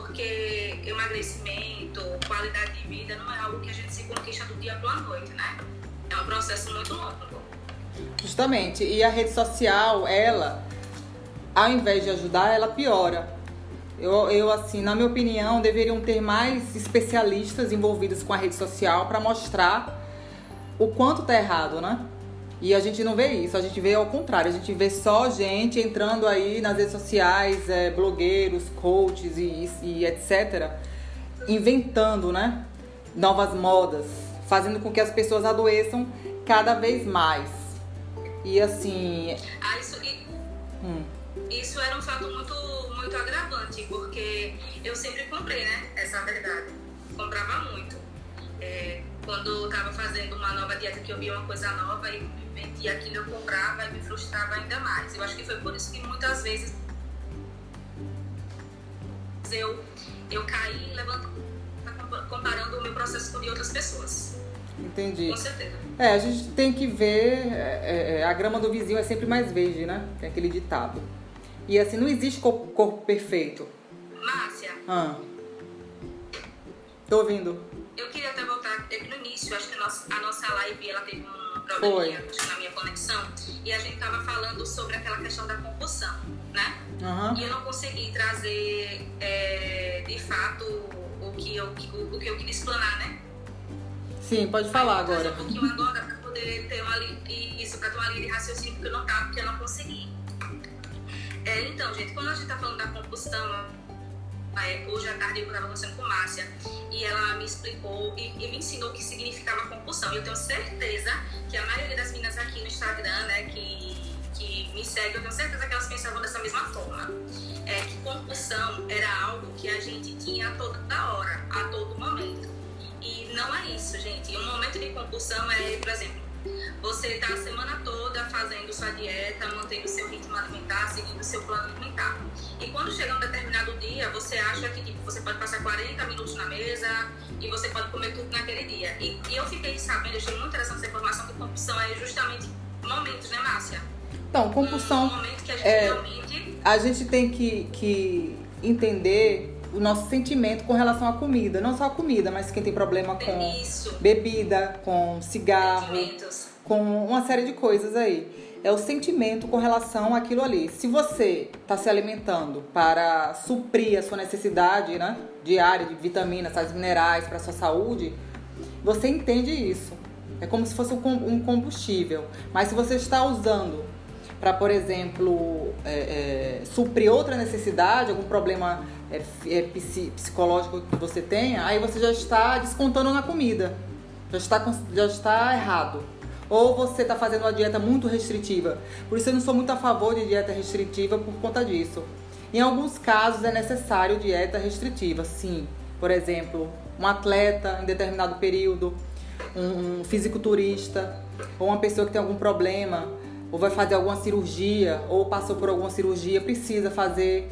porque emagrecimento, qualidade de vida não é algo que a gente se conquista do dia para a noite, né? É um processo muito longo. Justamente. E a rede social, ela, ao invés de ajudar, ela piora. Eu, eu, assim, na minha opinião, deveriam ter mais especialistas envolvidos com a rede social para mostrar o quanto tá errado, né? E a gente não vê isso, a gente vê ao contrário, a gente vê só gente entrando aí nas redes sociais, é, blogueiros, coaches e, e etc., inventando, né? Novas modas, fazendo com que as pessoas adoeçam cada vez mais. E assim. Ah, isso, hum. isso era um fato muito, muito agravante, porque eu sempre comprei, né? Essa verdade. Comprava muito. É, quando eu estava fazendo uma nova dieta, que eu via uma coisa nova e vendia aquilo, eu comprava e me frustrava ainda mais. Eu acho que foi por isso que muitas vezes eu, eu caí levantando, comparando o meu processo com o de outras pessoas. Entendi. Com certeza. É, a gente tem que ver. É, é, a grama do vizinho é sempre mais verde, né? Tem aquele ditado. E assim, não existe corpo, corpo perfeito. Márcia. Ah. Tô ouvindo. Eu queria até voltar é no início, acho que a nossa, a nossa live ela teve um probleminha na minha conexão. E a gente tava falando sobre aquela questão da compulsão, né? Uhum. E eu não consegui trazer é, de fato o que, eu, o, o que eu queria explanar, né? Sim, pode falar agora. Vou um pouquinho agora para poder ter uma isso, para ter uma linha de raciocínio que eu não tava, porque eu não consegui. É, então, gente, quando a gente tá falando da compulsão, hoje à tarde eu estava conversando com Márcia e ela me explicou e, e, me ensinou o que significava compulsão. E eu tenho certeza que a maioria das meninas aqui no Instagram, né, que, que me seguem, eu tenho certeza que elas pensavam dessa mesma forma. É que compulsão era algo que a gente tinha toda hora, a todo momento. E não é isso, gente. Um momento de compulsão é, por exemplo, você está a semana toda fazendo sua dieta, mantendo seu ritmo alimentar, seguindo seu plano alimentar. E quando chega um determinado dia, você acha que tipo, você pode passar 40 minutos na mesa e você pode comer tudo naquele dia. E, e eu fiquei sabendo, achei muito interessante essa informação, que compulsão é justamente momentos, né, Márcia? Então, compulsão. Um momento que a gente é, realmente. A gente tem que, que entender o nosso sentimento com relação à comida. Não só a comida, mas quem tem problema com Isso. bebida, com cigarro, com uma série de coisas aí. É o sentimento com relação àquilo ali. Se você está se alimentando para suprir a sua necessidade né, diária de vitaminas, sais minerais para sua saúde, você entende isso. É como se fosse um combustível. Mas se você está usando para, por exemplo, é, é, suprir outra necessidade, algum problema é, é, psicológico que você tenha, aí você já está descontando na comida. Já está, já está errado. Ou você está fazendo uma dieta muito restritiva. Por isso eu não sou muito a favor de dieta restritiva por conta disso. Em alguns casos é necessário dieta restritiva, sim. Por exemplo, um atleta em determinado período, um fisiculturista, ou uma pessoa que tem algum problema, ou vai fazer alguma cirurgia, ou passou por alguma cirurgia, precisa fazer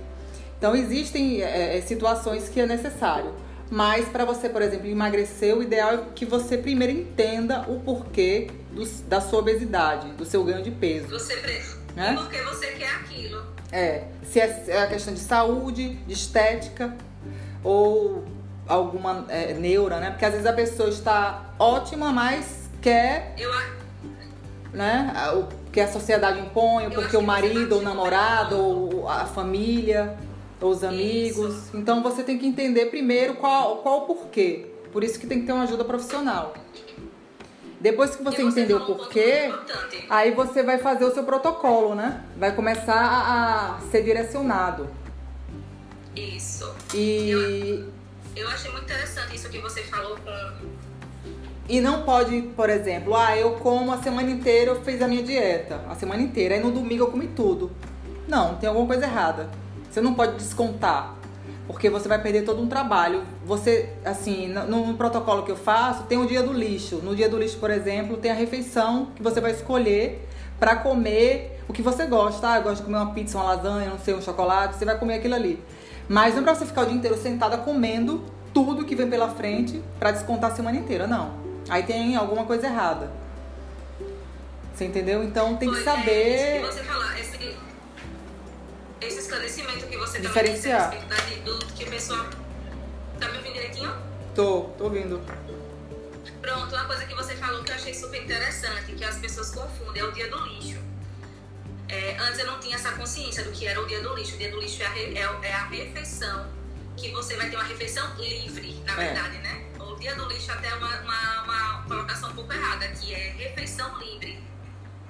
então existem é, é, situações que é necessário. Mas para você, por exemplo, emagrecer, o ideal é que você primeiro entenda o porquê do, da sua obesidade, do seu ganho de peso. Você né? porque você quer aquilo. É. Se é, é a questão de saúde, de estética ou alguma é, neura, né? Porque às vezes a pessoa está ótima, mas quer. Eu, né? O que a sociedade impõe, porque o marido, ou o namorado, ou a família os amigos. Isso. Então você tem que entender primeiro qual, qual o porquê. Por isso que tem que ter uma ajuda profissional. Depois que você, você entender o porquê, aí você vai fazer o seu protocolo, né? Vai começar a, a ser direcionado. Isso. E. Eu, eu achei muito interessante isso que você falou com. E não pode, por exemplo, ah, eu como a semana inteira, eu fiz a minha dieta. A semana inteira. Aí no domingo eu comi tudo. Não, tem alguma coisa errada. Você não pode descontar, porque você vai perder todo um trabalho. Você, assim, no, no, protocolo que eu faço, tem o dia do lixo. No dia do lixo, por exemplo, tem a refeição que você vai escolher para comer o que você gosta. Ah, eu gosto de comer uma pizza, uma lasanha, não sei, um chocolate. Você vai comer aquilo ali. Mas não é pra você ficar o dia inteiro sentada comendo tudo que vem pela frente para descontar a semana inteira, não. Aí tem alguma coisa errada. Você entendeu? Então tem que saber. É, você falar, esse, esses esclarecimento que você Diferenciar. também disse a respeito da- do que a pessoa. Tá me ouvindo direitinho? Tô, tô ouvindo. Pronto, uma coisa que você falou que eu achei super interessante, que as pessoas confundem, é o dia do lixo. É, antes eu não tinha essa consciência do que era o dia do lixo. O dia do lixo é a, re- é é a refeição, que você vai ter uma refeição livre, na É. verdade, né? O dia do lixo até é uma, uma, uma colocação um pouco errada, que é refeição livre.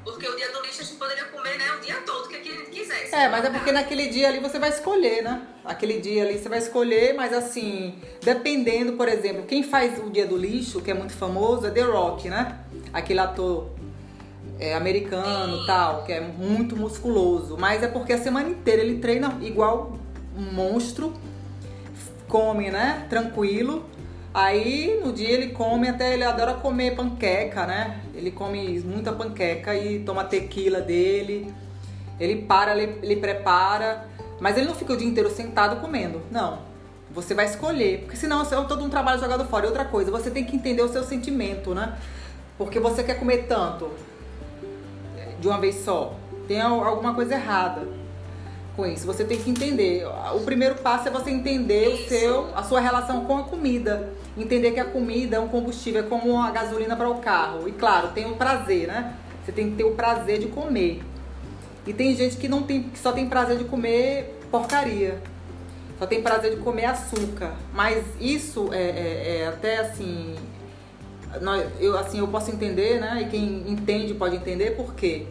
Porque o dia do lixo a gente poderia comer né, o dia todo, que a gente quisesse. É, mas é porque naquele dia ali você vai escolher, né? Aquele dia ali você vai escolher, mas assim, dependendo, por exemplo, quem faz o dia do lixo, que é muito famoso, é The Rock, né? Aquele ator é, americano Sim. tal, que é muito musculoso. Mas é porque a semana inteira ele treina igual um monstro, come, né? Tranquilo. Aí no dia ele come, até ele adora comer panqueca, né? Ele come muita panqueca e toma tequila dele. Ele para, ele, ele prepara, mas ele não fica o dia inteiro sentado comendo. Não. Você vai escolher, porque senão é todo um trabalho jogado fora. E outra coisa, você tem que entender o seu sentimento, né? Porque você quer comer tanto de uma vez só. Tem al- alguma coisa errada com isso. Você tem que entender. O primeiro passo é você entender o Isso. seu, a sua relação com a comida. Entender que a comida é um combustível, é como a gasolina para o carro. E claro, tem o prazer, né? Você tem que ter o prazer de comer. E tem gente que não tem, que só tem prazer de comer porcaria. Só tem prazer de comer açúcar. Mas isso é, é- é até assim. nós- eu, assim, eu posso entender, né? E quem entende pode entender por quê.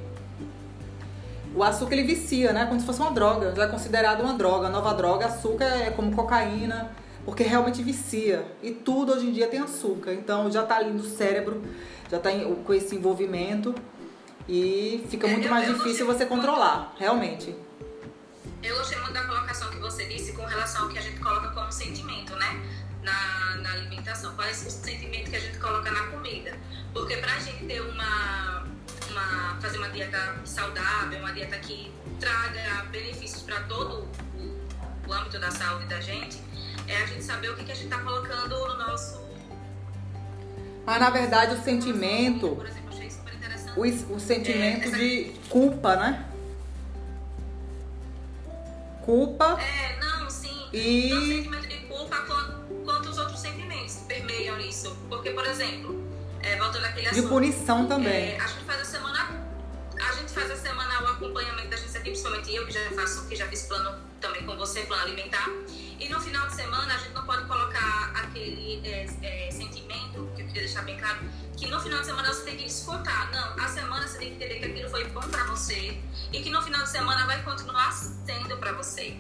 O açúcar ele vicia, né? Como se fosse uma droga. Já é considerado uma droga. Nova droga, açúcar é como cocaína, porque realmente vicia. E tudo hoje em dia tem açúcar. Então já tá ali no cérebro, já tá em- com esse envolvimento. E fica É, muito eu- mais eu difícil você controlar, realmente. Eu gostei muito da colocação que você disse com relação ao que a gente coloca como sentimento, né? Na, na alimentação. Qual é esse sentimento que a gente coloca na comida? Porque pra gente ter uma, uma fazer uma dieta saudável, uma dieta que traga benefícios para todo o, o âmbito da saúde da gente, é a gente saber o que, que a gente tá colocando no nosso. Mas na verdade o sentimento, Por exemplo, achei super interessante. o, o sentimento É, essa- de culpa, né? Culpa É, não, sim. E- Tanto sentimento de culpa quanto, quanto os outros sentimentos permeiam isso. Porque, por exemplo, é, voltando àquele de assunto. punição também. É, a gente faz a semana. A gente faz a semana o acompanhamento da gente aqui, principalmente eu que já faço, que já fiz plano também com você, plano alimentar. E no final de semana a gente não pode colocar aquele é, é, sentimento, que eu queria deixar bem claro, que no final de semana você tem que descontar. Não, a semana você tem que entender que aquilo foi bom pra você e que no final de semana vai continuar sendo pra você.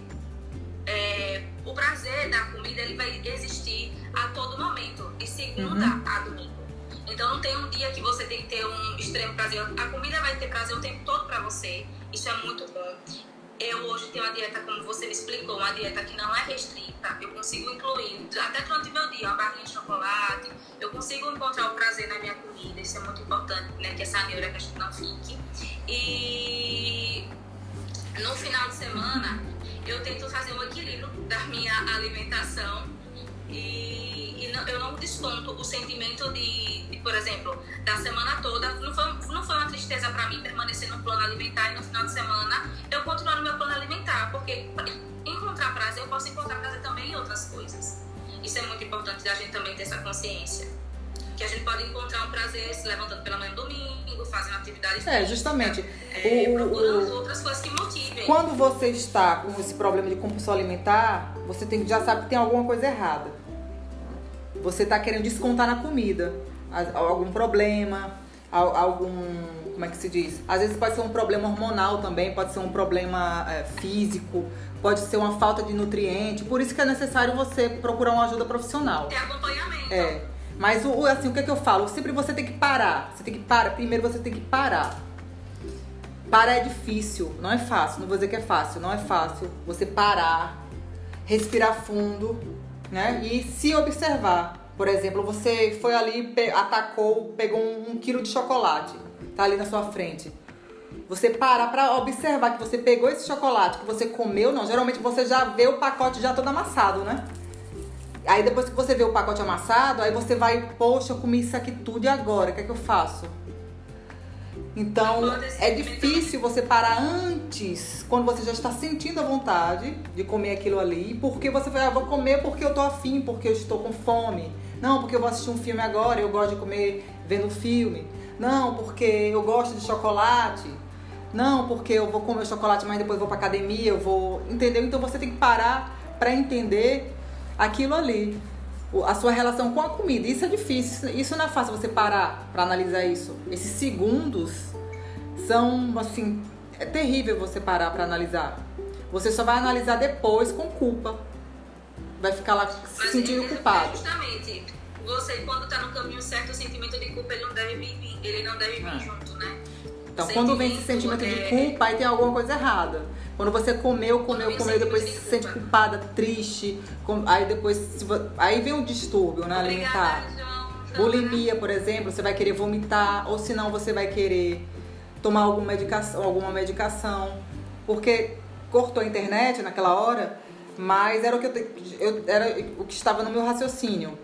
É, o prazer da comida ele vai existir a todo momento, de segunda a domingo. Então não tem um dia que você tem que ter um extremo prazer. A comida vai ter prazer o tempo todo pra você. Isso é muito bom. Eu hoje tenho uma dieta, como você me explicou, uma dieta que não é restrita. Eu consigo incluir, até durante meu dia, uma barrinha de chocolate. Eu consigo encontrar o prazer na minha comida. Isso é muito importante, né? Que essa neura que a gente não fique. E no final de semana, eu tento fazer um equilíbrio da minha alimentação e, e não- eu não desconto o sentimento de, de, por exemplo, da semana toda. Não foi, não foi uma tristeza para mim permanecer no plano alimentar e no final de semana eu continuar no meu plano alimentar, porque encontrar prazer, eu posso encontrar prazer também em outras coisas. Isso é muito importante da gente também ter essa consciência. Que a gente pode encontrar um prazer se levantando pela manhã domingo, fazendo atividades É, justamente. é, o- procurando o- outras coisas que motivem. Quando você está com esse problema de compulsão alimentar, você tem, já sabe que tem alguma coisa errada. Você está querendo descontar na comida. Algum problema, al- algum. Como é que se diz? Às vezes pode ser um problema hormonal também, pode ser um problema é, físico, pode ser uma falta de nutriente. Por isso que é necessário você procurar uma ajuda profissional. Ter acompanhamento. É. Mas o- assim, o que é que eu falo? Sempre você tem que parar. Você tem que parar. Primeiro você tem que parar. Parar é difícil, não é fácil. Não vou dizer que é fácil, não é fácil. Você parar, respirar fundo, né? E se observar. Por exemplo, você foi ali, atacou, pegou um, um quilo de chocolate, tá ali na sua frente. Você parar pra observar que você pegou esse chocolate, que você comeu, não. Geralmente você já vê o pacote já todo amassado, né? Aí depois que você vê o pacote amassado, aí você vai, poxa, eu comi isso aqui tudo e agora? O que é que eu faço? Então é difícil você parar antes, quando você já está sentindo a vontade de comer aquilo ali, porque você vai, ah, vou comer porque eu tô afim, porque eu estou com fome. Não, porque eu vou assistir um filme agora, eu gosto de comer vendo filme. Não, porque eu gosto de chocolate. Não, porque eu vou comer chocolate, mas depois vou pra academia, eu vou. Entendeu? Então você tem que parar para entender aquilo ali a sua relação com a comida. Isso é difícil, isso não é fácil você parar para analisar isso. Esses segundos são assim, é terrível você parar para analisar. Você só vai analisar depois com culpa. Vai ficar lá se sentindo culpado. Justamente, você quando tá no caminho certo, o sentimento de culpa ele não deve vir, ele não deve vir ah. junto, né? Então, quando vem esse sentimento de é culpa, aí tem alguma coisa errada. Quando você comeu, comeu, comeu, depois se sente culpada, triste, aí depois aí vem um distúrbio né, alimentar. Bulimia, por exemplo, você vai querer vomitar, ou senão você vai querer tomar alguma medicação, alguma medicação, porque cortou a internet naquela hora, mas era o que eu, eu era o que estava no meu raciocínio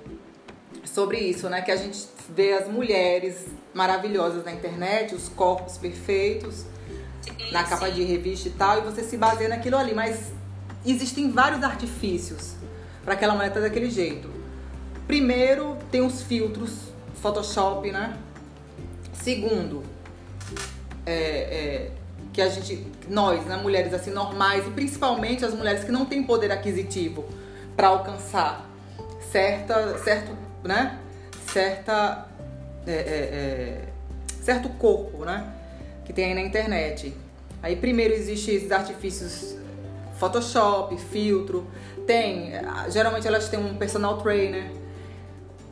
sobre isso, né? Que a gente vê as mulheres maravilhosas na internet, os corpos perfeitos, na capa de revista e tal, e você se baseia naquilo ali. Mas existem vários artifícios para aquela mulher estar daquele jeito. Primeiro, tem os filtros, Photoshop, né? Segundo, é, é, que a gente, nós, né, mulheres assim normais, e principalmente as mulheres que não têm poder aquisitivo para alcançar certa, certo, né? Certa, é, é, é, certo corpo, né? Que tem aí na internet. Aí primeiro existem esses artifícios Photoshop, filtro. Tem, geralmente elas têm um personal trainer.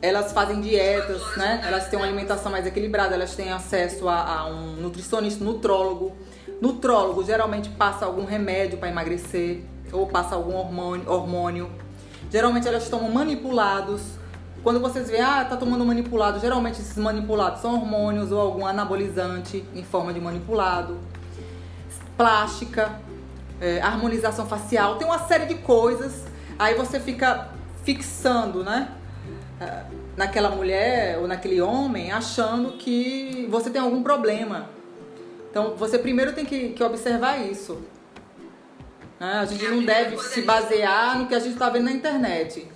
Elas fazem dietas, né? Elas têm uma alimentação mais equilibrada, elas têm acesso a, a um nutricionista, nutrólogo. Nutrólogo geralmente passa algum remédio para emagrecer ou passa algum hormônio. Geralmente elas tomam manipulados quando vocês veem, ah, tá tomando manipulado, geralmente esses manipulados são hormônios ou algum anabolizante em forma de manipulado. Plástica, é, harmonização facial, tem uma série de coisas. Aí você fica fixando, né? É, naquela mulher ou naquele homem, achando que você tem algum problema. Então você primeiro tem que, que observar isso. Né? A gente não deve se basear no que a gente está vendo na internet.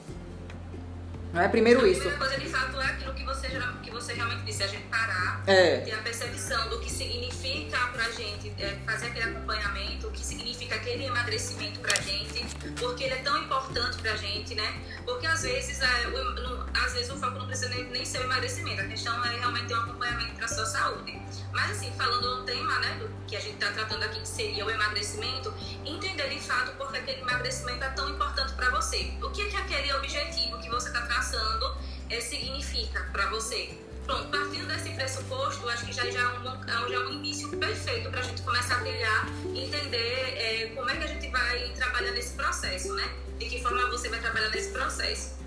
Não é primeiro isso. A primeira coisa de fato é aquilo que você, que você realmente disse, a gente parar, é. ter a percepção do que significa pra gente é, fazer aquele acompanhamento, o que significa aquele emagrecimento pra gente, porque ele é tão importante pra gente, né? Porque às vezes, é, o, no, às vezes o foco não precisa nem, nem ser o emagrecimento, a questão é realmente ter um acompanhamento pra sua saúde. Mas assim, falando no tema, né, do que a gente está tratando aqui, que seria o emagrecimento, entender de fato porque aquele emagrecimento é tão importante para você. O que é que aquele objetivo que você está traçando é, significa para você? Pronto, partindo desse pressuposto, acho que já, já, é, um, já é um início perfeito para a gente começar a trilhar e entender é, como é que a gente vai trabalhar nesse processo, né? De que forma você vai trabalhar nesse processo.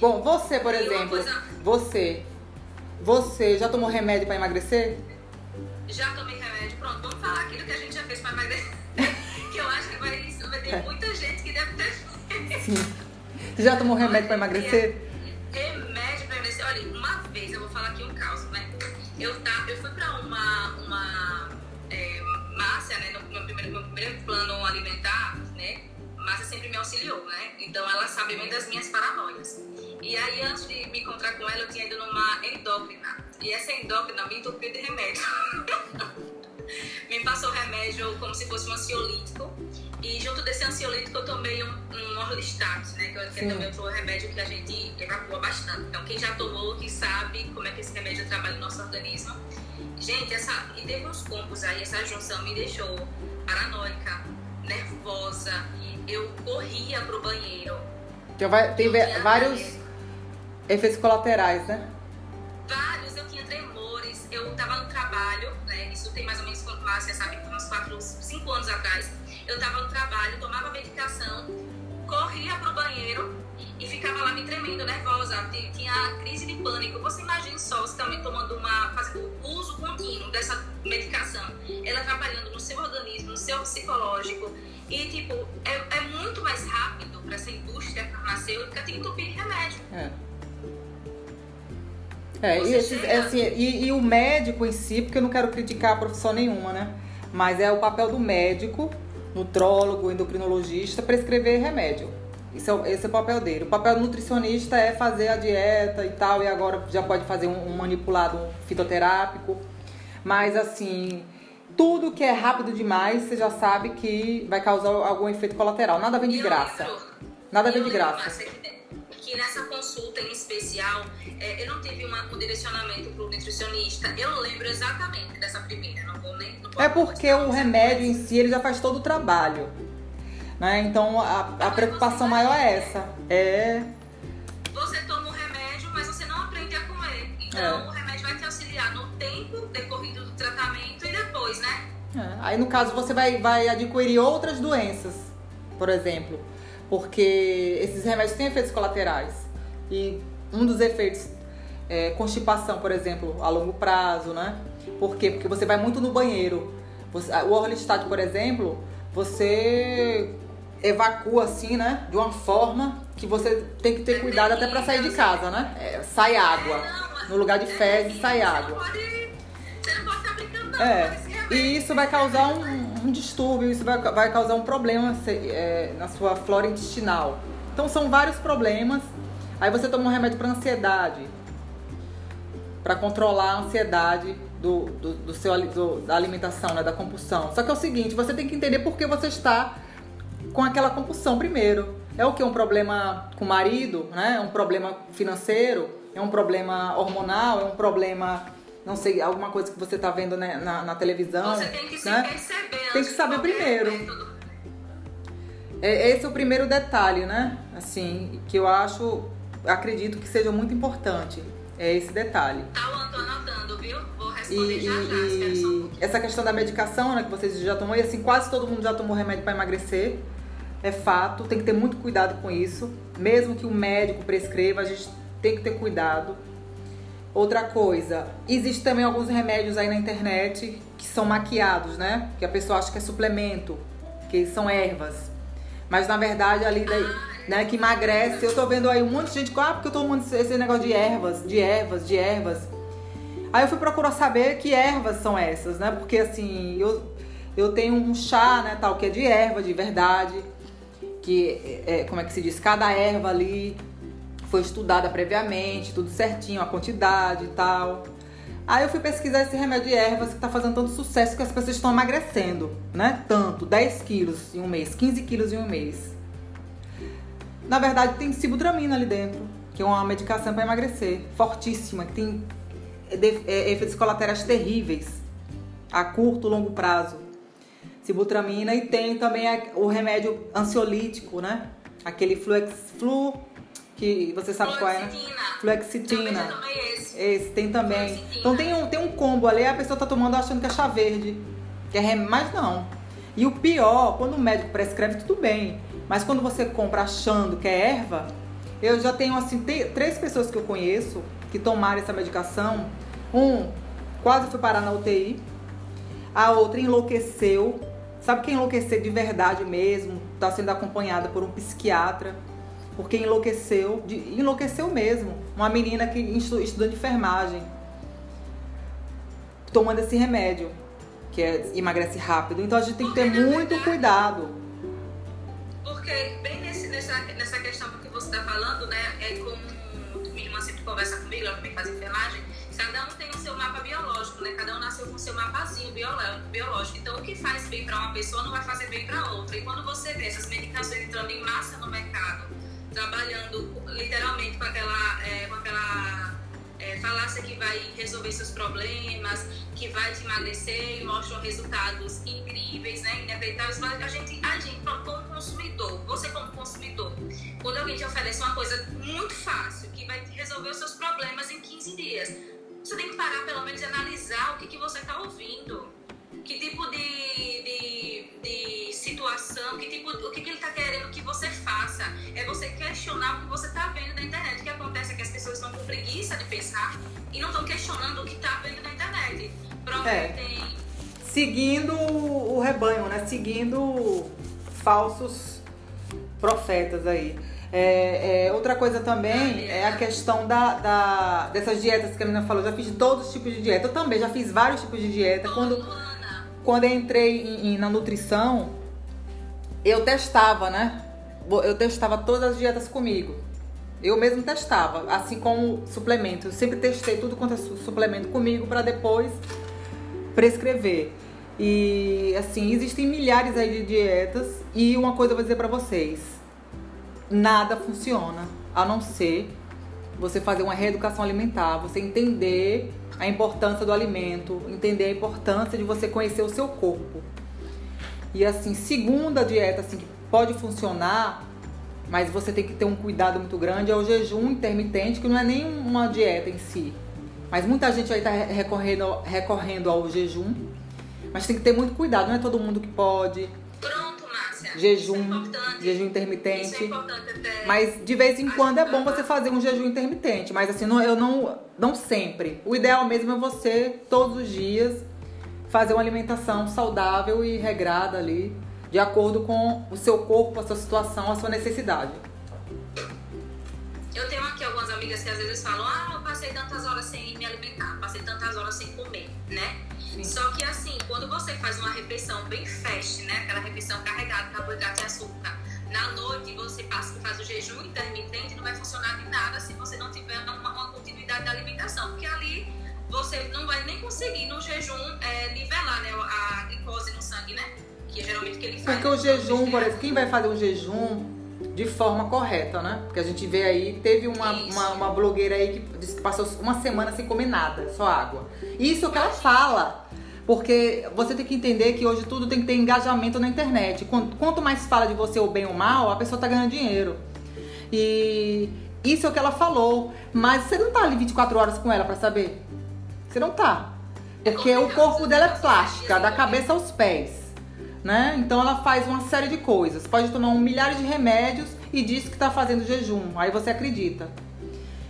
Bom, você, por exemplo, coisa... você, você já tomou remédio para emagrecer? já tomei remédio, pronto, vamos falar aquilo que a gente já fez para emagrecer. que eu acho que vai, vai ter muita gente que deve ter. Sim. Você já tomou remédio para emagrecer? Remédio para emagrecer. Olha, uma vez, eu vou falar aqui um caos, né? Eu, tá, eu fui para uma, uma é, Márcia, né, no meu primeiro, meu primeiro plano alimentar, né? Márcia sempre me auxiliou, né? Então ela sabe bem das minhas paranoias. E aí, antes de me encontrar com ela, eu tinha ido numa endócrina. E essa endócrina me entupiu de remédio. me passou remédio como se fosse um ansiolítico. E junto desse ansiolítico eu tomei um, um Orlistat, né? Que, é também outro remédio que a gente evacua bastante. Então quem já tomou, que sabe como é que esse remédio trabalha no nosso organismo. Gente, essa, e teve uns combos aí, essa junção me deixou paranoica, nervosa. Eu corria pro banheiro. Tem, tem vários efeitos colaterais, né? Vários, eu tinha tremores, eu tava no trabalho, né? Isso tem mais ou menos, você sabe, uns 4, 5 anos atrás. Eu tava no trabalho, tomava medicação, corria pro banheiro e ficava lá me tremendo, nervosa. Tinha crise de pânico. Você imagina só, você também tomando uma, fazendo uso contínuo dessa medicação, ela trabalhando no seu organismo, no seu psicológico. E, tipo, é, é muito mais rápido para essa indústria farmacêutica te entupir de remédio. É. É, e, esses, chega... assim, e, e, o médico em si, porque eu não quero criticar a profissão nenhuma, né? Mas é o papel do médico, nutrólogo, endocrinologista, prescrever remédio. Isso é, esse é o papel dele. O papel do nutricionista é fazer a dieta e tal, e agora já pode fazer um, um manipulado fitoterápico. Mas assim, tudo que é rápido demais, você já sabe que vai causar algum efeito colateral. Nada vem de graça. Nada vem de graça. Que nessa consulta em especial, é, eu não tive uma, um direcionamento para o nutricionista. Eu lembro exatamente dessa primeira. Não vou nem. Não é porque o remédio em si ele já faz todo o trabalho. Né? Então a, a preocupação maior é essa. É. Você toma o remédio, mas você não aprende a comer. Então é. o remédio vai te auxiliar no tempo decorrido do tratamento e depois, né? É. Aí no caso você vai, vai adquirir outras doenças, por exemplo. Porque esses remédios têm efeitos colaterais. E um dos efeitos é constipação, por exemplo, a longo prazo, né? Por quê? Porque você vai muito no banheiro. Você, o Orlistat, por exemplo, você evacua assim, né? De uma forma que você tem que ter cuidado até para sair de casa, né? É, sai água. No lugar de fezes, sai água. É. E isso vai causar um, um distúrbio, isso vai, vai causar um problema é, na sua flora intestinal. Então são vários problemas. Aí você toma um remédio para ansiedade, para controlar a ansiedade do, do, do seu, do, da alimentação, né, da compulsão. Só que é o seguinte, você tem que entender por que você está com aquela compulsão primeiro. É o que? Um problema com o marido, né? É um problema financeiro, é um problema hormonal, é um problema, não sei, alguma coisa que você está vendo né, na, na, televisão. Você tem que né? perceber. Tem que saber primeiro. É, esse é o primeiro detalhe, né? Assim, que eu acho, acredito que seja muito importante. É esse detalhe. Tá, tô anotando, viu? Vou responder e, já já. E essa questão da medicação, né, que vocês já tomou, e assim, quase todo mundo já tomou remédio para emagrecer é fato, tem que ter muito cuidado com isso. Mesmo que o médico prescreva, a gente tem que ter cuidado. Outra coisa, existe também alguns remédios aí na internet que são maquiados, né? Que a pessoa acha que é suplemento, que são ervas. Mas na verdade ali daí, né, que emagrece. Eu tô vendo aí um monte de gente, ah, porque eu tô tomando esse negócio de ervas, de ervas, de ervas. Aí eu fui procurar saber que ervas são essas, né? Porque assim, eu, eu tenho um chá, né, tal, que é de erva de verdade que, é, como é que se diz, cada erva ali foi estudada previamente, tudo certinho, a quantidade e tal. Aí eu fui pesquisar esse remédio de ervas que tá fazendo tanto sucesso que as pessoas estão emagrecendo, né? Tanto, 10 quilos em um mês, 15 quilos em um mês. Na verdade, tem sibutramina ali dentro, que é uma medicação para emagrecer, fortíssima, que tem é, efeitos colaterais terríveis a curto e longo prazo sibutramina e tem também o remédio ansiolítico, né? Aquele fluex, flu, que você sabe qual é, né? Fluoxetina. Esse. esse. tem também. Então tem um, tem um combo ali, a pessoa tá tomando achando que é chá verde, que é remédio, mas não. E o pior, quando o médico prescreve, tudo bem. Mas quando você compra achando que é erva, eu já tenho assim três pessoas que eu conheço que tomaram essa medicação. Um quase foi parar na UTI, a outra enlouqueceu, Sabe quem enlouquecer de verdade mesmo? Está sendo acompanhada por um psiquiatra. Porque enlouqueceu, de, enlouqueceu mesmo. Uma menina que estuda de enfermagem. Tomando esse remédio, que é, emagrece rápido. Então a gente tem que ter muito cuidado. Porque bem nesse, nessa, nessa questão que você está falando, né? É como minha irmã sempre conversa comigo, ela também faz enfermagem Cada um tem o seu mapa biológico, né? Cada um nasceu com o seu mapazinho biológico. Então, o que faz bem para uma pessoa não vai fazer bem para outra. E quando você vê essas medicações entrando em massa no mercado, trabalhando literalmente com aquela, é, com aquela é, falácia que vai resolver seus problemas, que vai te emagrecer e mostram resultados incríveis, né? Inacreditáveis. A gente, a gente, como consumidor, você como consumidor, quando alguém te oferece uma coisa muito fácil, que vai resolver os seus problemas em 15 dias, você tem que parar pelo menos e analisar o que, que você está ouvindo. Que tipo de, de, de, situação, que tipo, o que, que ele está querendo que você faça. É você questionar o que você está vendo na internet. O que acontece é que as pessoas estão com preguiça de pensar e não estão questionando o que está vendo na internet. Prometem. É. Seguindo o rebanho, né? Seguindo falsos profetas aí. É, é, outra coisa também é a questão da, da, dessas dietas que a menina falou. Já fiz todos os tipos de dieta. Eu também já fiz vários tipos de dieta. Quando, quando eu entrei em, em, na nutrição, eu testava, né? Eu testava todas as dietas comigo. Eu mesmo testava, assim como suplemento. Eu sempre testei tudo quanto é suplemento comigo para depois prescrever. E assim, existem milhares aí de dietas e uma coisa eu vou dizer para vocês nada funciona a não ser você fazer uma reeducação alimentar, você entender a importância do alimento, entender a importância de você conhecer o seu corpo. E assim, segunda dieta assim que pode funcionar, mas você tem que ter um cuidado muito grande é o jejum intermitente, que não é nem uma dieta em si. Mas muita gente aí está recorrendo, recorrendo ao jejum. Mas tem que ter muito cuidado, não é todo mundo que pode jejum, é jejum intermitente. É mas de vez em quando é bom você fazer um jejum intermitente, mas assim, não, eu não, não sempre. O ideal mesmo é você todos os dias fazer uma alimentação saudável e regrada ali, de acordo com o seu corpo, a sua situação, a sua necessidade. Eu tenho aqui amigas que às vezes falam: "Ah, eu passei tantas horas sem me alimentar, passei tantas horas sem comer", né? Sim. Só que assim, quando você faz uma refeição bem fast, né? Aquela refeição carregada, carboidrato e açúcar, na noite você passa, faz o jejum intermitente, não vai funcionar de nada se você não tiver uma, uma continuidade da alimentação. Porque ali você não vai nem conseguir no jejum é, nivelar né, a glicose no sangue, né? Que é geralmente que ele faz. Porque o jejum, por exemplo, quem vai fazer um jejum de forma correta, né? Porque a gente vê aí, teve uma, uma, uma, blogueira aí que disse que passou uma semana sem comer nada, só água. Isso é o que ela fala. Porque você tem que entender que hoje tudo tem que ter engajamento na internet. Quanto mais fala de você o bem ou mal, a pessoa tá ganhando dinheiro. E isso é o que ela falou. Mas você não tá ali 24 horas com ela para saber. Você não tá. Porque o corpo dela é plástica, da cabeça aos pés. Né? Então ela faz uma série de coisas. Pode tomar um milhares de remédios e diz que tá fazendo jejum. Aí você acredita.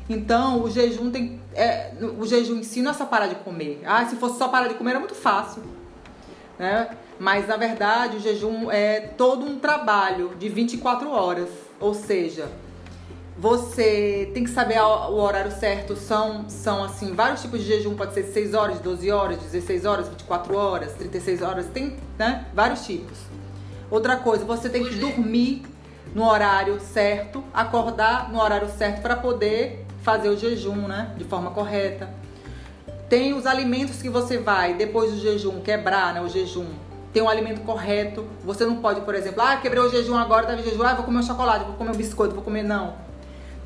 Então, o jejum tem. É, o jejum em si não é só parar de comer. Ah, se fosse só parar de comer era muito fácil. Né? Mas na verdade o jejum é todo um trabalho de 24 horas. Ou seja, você tem que saber o horário certo. São, são assim, vários tipos de jejum. Pode ser 6 horas, 12 horas, 16 horas, 24 horas, 36 horas. Tem né? vários tipos. Outra coisa, você tem que dormir no horário certo, acordar no horário certo para poder fazer o jejum, né? De forma correta. Tem os alimentos que você vai, depois do jejum, quebrar, né? O jejum. Tem um alimento correto. Você não pode, por exemplo, ah, quebrei o jejum agora, tá de jejum, ah, vou comer um chocolate, vou comer um biscoito, vou comer. Não.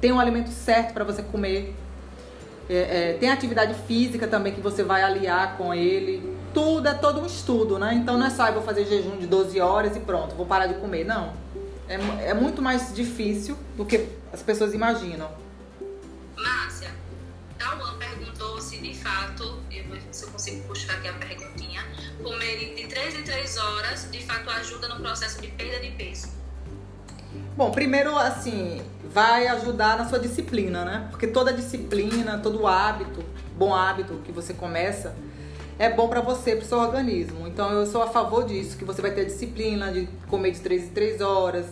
Tem um alimento certo para você comer. É, é, tem atividade física também que você vai aliar com ele. Tudo é todo um estudo, né? Então não é só, eu vou fazer jejum de 12 horas e pronto, vou parar de comer. Não. É, é muito mais difícil do que as pessoas imaginam. Márcia, Tauan perguntou se de fato, eu vou, se eu consigo puxar aqui a perguntinha, comer de 3 em 3 horas de fato ajuda no processo de perda de peso. Bom, primeiro, assim, vai ajudar na sua disciplina, né? Porque toda disciplina, todo hábito, bom hábito que você começa, é bom para você, para o seu organismo. Então, eu sou a favor disso, que você vai ter a disciplina de comer de 3 em 3 horas,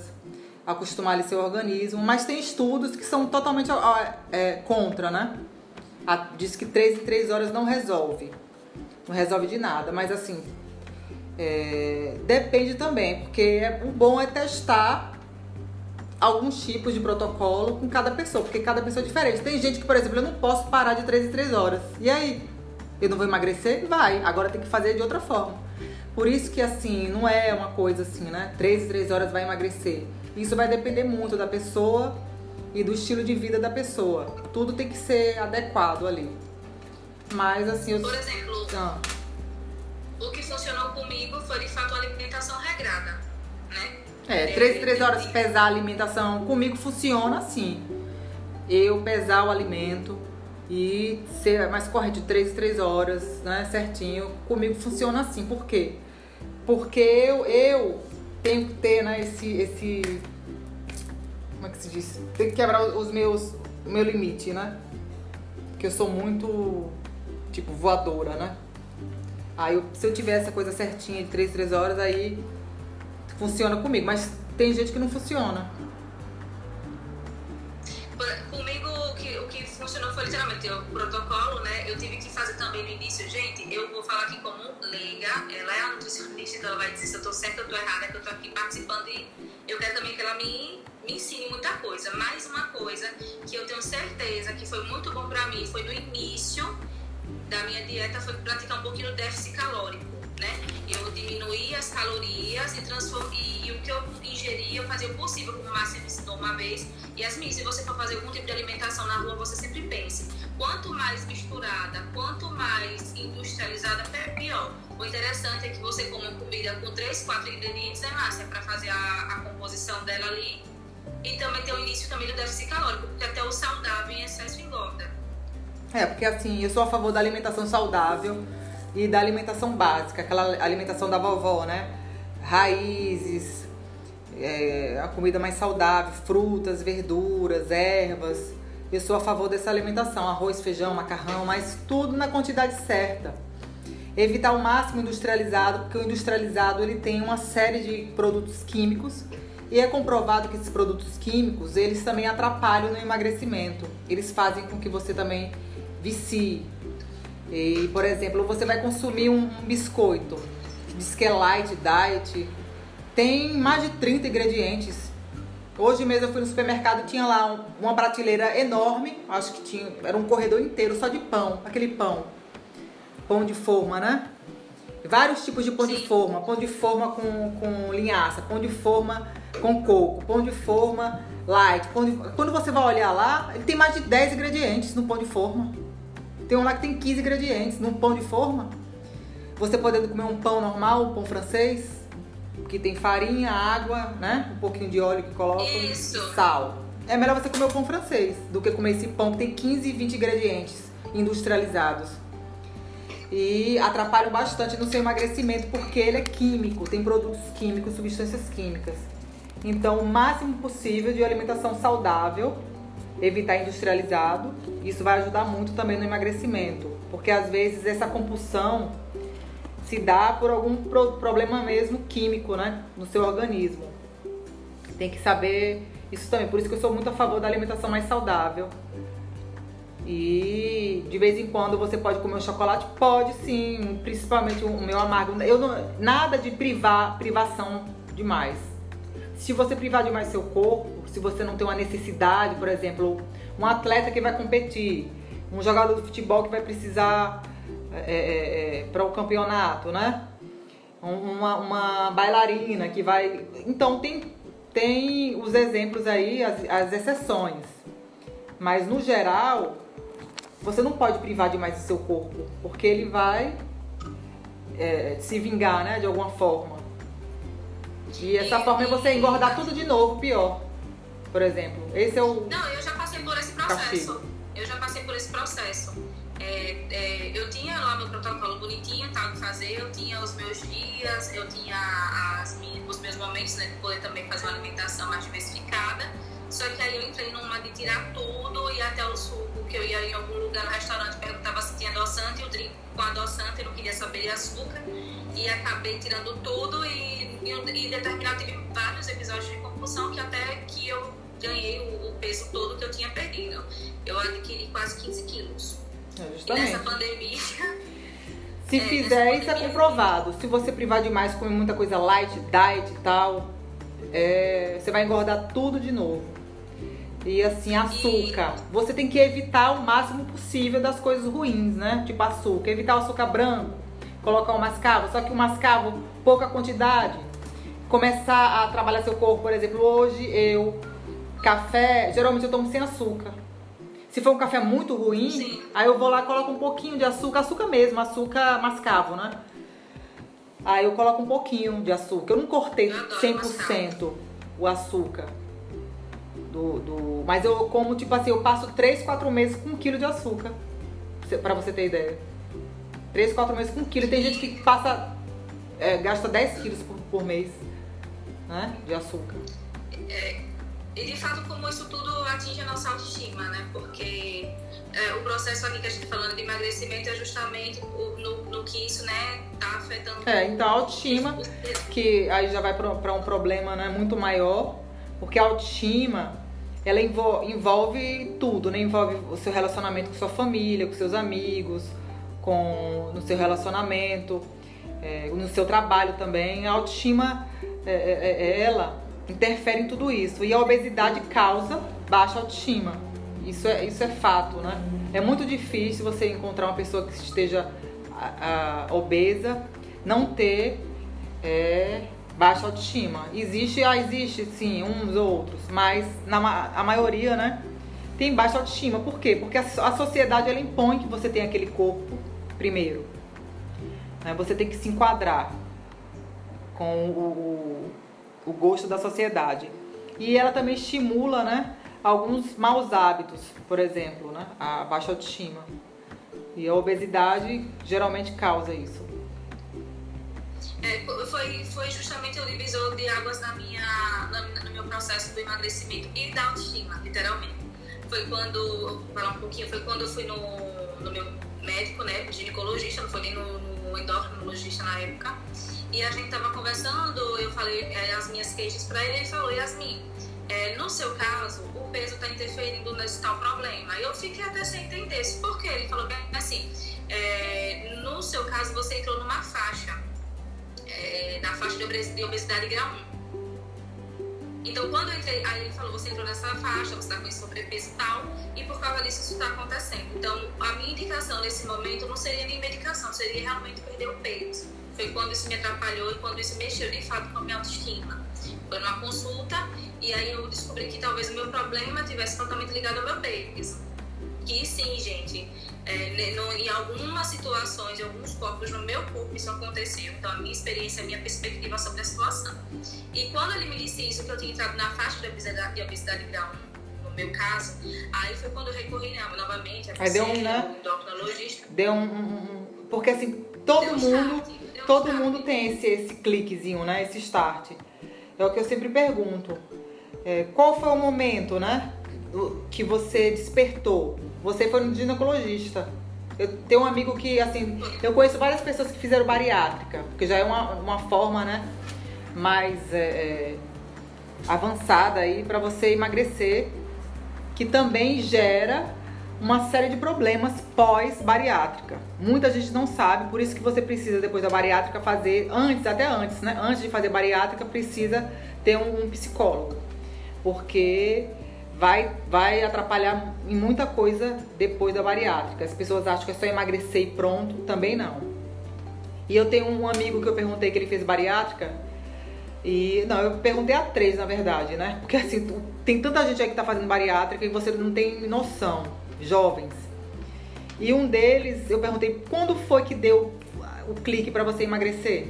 acostumar ali seu organismo, mas tem estudos que são totalmente é, contra, né? Diz que 3 em 3 horas não resolve. Não resolve de nada, mas assim, é, depende também, porque é, o bom é testar alguns tipos de protocolo com cada pessoa, porque cada pessoa é diferente. Tem gente que, por exemplo, eu não posso parar de 3 em 3 horas. E aí? Eu não vou emagrecer? Vai. Agora tem que fazer de outra forma. Por isso que, assim, não é uma coisa assim, né? 3 em 3 horas vai emagrecer. Isso vai depender muito da pessoa e do estilo de vida da pessoa. Tudo tem que ser adequado ali. Mas assim, eu... por exemplo, ah. o que funcionou comigo foi de fato a alimentação regrada, né? É, três, três horas pesar a alimentação comigo funciona assim. Eu pesar o alimento e ser mais correto de três, três horas, né, certinho. Comigo funciona assim. Por quê? Porque eu, eu tenho que ter, né, esse, esse. Como é que se diz? Tem que quebrar os meus. O meu limite, né? Porque eu sou muito. Tipo, voadora, né? Aí eu, se eu tiver essa coisa certinha de 3, 3 horas, aí Funciona comigo, mas tem gente que não funciona. Comigo, o que, o que funcionou foi literalmente o protocolo, né? Eu tive que fazer também no início. Gente, eu vou falar aqui como leiga, ela é a nutricionista, então ela vai dizer se eu tô certa ou tô errada, que eu tô aqui participando e eu quero também que ela me me ensine muita coisa. Mais uma coisa que eu tenho certeza que foi muito bom para mim foi no início da minha dieta foi praticar um pouquinho déficit calórico né? Eu diminuí as calorias e transformei, e o que eu ingeria, eu fazia o possível, como o Márcio ensinou uma vez, e Yasmin, se você for fazer algum tipo de alimentação na rua, você sempre pense: quanto mais misturada, quanto mais industrializada, pior. O interessante é que você coma comida com 3, 4 ingredientes, né, Márcia, para fazer a, a, composição dela ali. E também tem o início também do déficit calórico, porque até o saudável em excesso engorda. É, porque assim, eu sou a favor da alimentação saudável e da alimentação básica, aquela alimentação da vovó, né? Raízes, é, a comida mais saudável, frutas, verduras, ervas. Eu sou a favor dessa alimentação, arroz, feijão, macarrão, mas tudo na quantidade certa. Evitar o máximo industrializado, porque o industrializado ele tem uma série de produtos químicos e é comprovado que esses produtos químicos eles também atrapalham no emagrecimento. Eles fazem com que você também vicie. E, por exemplo, você vai consumir um biscoito, é light diet, tem mais de 30 ingredientes. Hoje mesmo eu fui no supermercado tinha lá uma prateleira enorme, acho que tinha, era um corredor inteiro só de pão, aquele pão. Pão de forma, né? Vários tipos de pão Sim. de forma, pão de forma com, com linhaça, pão de forma com coco, pão de forma light. Pão de... Quando você vai olhar lá, ele tem mais de 10 ingredientes no pão de forma. Tem um lá que tem 15 ingredientes no pão de forma. Você podendo comer um pão normal, um pão francês, que tem farinha, água, né? Um pouquinho de óleo que coloca, Isso. sal. É melhor você comer o pão francês do que comer esse pão que tem 15, 20 ingredientes industrializados. E atrapalham bastante no seu emagrecimento porque ele é químico, tem produtos químicos, substâncias químicas. Então, o máximo possível de alimentação saudável, evitar industrializado. Isso vai ajudar muito também no emagrecimento, porque às vezes essa compulsão se dá por algum pro problema mesmo químico, né, no seu organismo. Tem que saber isso também. Por isso que eu sou muito a favor da alimentação mais saudável. E de vez em quando você pode comer um chocolate? Pode sim, principalmente o meu amargo. Eu não, nada de privar, privação demais. Se você privar demais seu corpo, se você não tem uma necessidade, por exemplo, um atleta que vai competir, um jogador de futebol que vai precisar é, é, é, para o campeonato, né? Uma, uma bailarina que vai. Então tem, tem os exemplos aí, as, as exceções. Mas no geral, você não pode privar demais o seu corpo, porque ele vai é, se vingar, né? De alguma forma. E essa forma é você engordar tudo de novo, pior. Por exemplo, esse é o. Não, eu já passei por esse processo. Castigo. Eu já passei por esse processo. É, é, eu tinha lá meu protocolo bonitinho, tal, que fazer, eu tinha os meus dias, eu tinha as minhas, os meus momentos, né, de poder também fazer uma alimentação mais diversificada. Só que aí eu entrei numa de tirar tudo e até o suco, que eu ia em algum lugar no restaurante, perguntava se tinha adoçante, eu drink com adoçante, eu não queria saber de açúcar. E acabei tirando tudo e, e, e determinado tive vários episódios de compulsão que até que eu ganhei o, o peso todo que eu tinha perdido. Eu adquiri quase 15 quilos. É, nessa pandemia. Se é, fizer, isso é comprovado. Se você privar demais, comer muita coisa light, diet e tal, é, você vai engordar tudo de novo. E assim, açúcar. E... Você tem que evitar o máximo possível das coisas ruins, né? Tipo açúcar. Evitar o açúcar branco, colocar o mascavo, só que o mascavo, pouca quantidade. Começar a trabalhar seu corpo, por exemplo, hoje eu, café, geralmente eu tomo sem açúcar. Se for um café muito ruim, Sim. aí eu vou lá e coloco um pouquinho de açúcar, açúcar mesmo, açúcar mascavo, né? Aí eu coloco um pouquinho de açúcar. Eu não cortei 100% o açúcar. Do, do, mas eu como, tipo assim, eu passo 3, 4 meses com um quilo de açúcar. Pra você ter ideia. 3, 4 meses com um quilo. Tem gente que passa, é, gasta 10 quilos por, por mês, né? De açúcar. É, e de fato, como isso tudo atinge a nossa autoestima, né? Porque é, o processo aqui que a gente está falando de emagrecimento é justamente no, no que isso, né, tá afetando. É, então a autoestima, que aí já vai para um problema né, muito maior, porque a autoestima ela envolve tudo, né? Envolve o seu relacionamento com sua família, com seus amigos, com no seu relacionamento, é, no seu trabalho também. A autoestima, é, é, é, ela interfere em tudo isso. E a obesidade causa baixa autoestima. Isso é, isso é fato, né? É muito difícil você encontrar uma pessoa que esteja a, a, obesa, não ter é, baixa autoestima. Existe, ah, existe sim, uns ou outros, mas na, a maioria, né, tem baixa autoestima. Por quê? Porque a, a sociedade ela impõe que você tenha aquele corpo primeiro. Né? Você tem que se enquadrar com o, o, gosto da sociedade. E ela também estimula, né, alguns maus hábitos, por exemplo, né, a baixa autoestima. E a obesidade geralmente causa isso. É, foi, foi justamente o divisor de águas na minha, na, no meu processo do emagrecimento e da autoestima, literalmente. Foi quando, falar um pouquinho, foi quando eu fui no, no meu médico, né, ginecologista, não foi nem no, no endocrinologista na época, e a gente tava conversando, eu falei é, as minhas queixas para ele, ele falou, Yasmin, é, no seu caso, o peso está interferindo nesse tal problema. Eu fiquei até sem entender por quê. Ele falou bem assim, é, no seu caso você entrou numa faixa é, na faixa de obesidade grau 1. Então, quando eu entrei, aí ele falou: você entrou nessa faixa, você está com sobrepeso e tal, e por causa disso isso está acontecendo. Então, a minha indicação nesse momento não seria nem medicação, seria realmente perder o peso. Foi quando isso me atrapalhou e quando isso mexeu de fato com a minha autoestima. Foi numa consulta e aí eu descobri que talvez o meu problema tivesse totalmente ligado ao meu peso. Que sim, gente, é, no, em algumas situações, em alguns corpos no meu corpo, isso aconteceu. Então, a minha experiência, a minha perspectiva sobre a situação. E quando ele me disse isso, que eu tinha entrado na faixa de obesidade, de obesidade grau 1, no meu caso, aí foi quando eu recorri né, novamente a você, deu um, né? endocrinologista. Deu um, um, Porque assim, todo mundo, start, todo mundo tem esse, esse cliquezinho, né? Esse start. É o que eu sempre pergunto. É, qual foi o momento, né? Que você despertou você foi no ginecologista. Eu tenho um amigo que, assim, eu conheço várias pessoas que fizeram bariátrica, porque já é uma, uma forma, né, mais é, é, avançada aí para você emagrecer, que também gera uma série de problemas pós-bariátrica. Muita gente não sabe, por isso que você precisa, depois da bariátrica, fazer, antes, até antes, né, antes de fazer bariátrica, precisa ter um, um psicólogo. Porque vai, vai atrapalhar em muita coisa depois da bariátrica. As pessoas acham que é só emagrecer e pronto, também não. E eu tenho um amigo que eu perguntei que ele fez bariátrica. E não, eu perguntei a três, na verdade, né? Porque assim, tem tanta gente aí que tá fazendo bariátrica e você não tem noção, jovens. E um deles, eu perguntei quando foi que deu o clique para você emagrecer?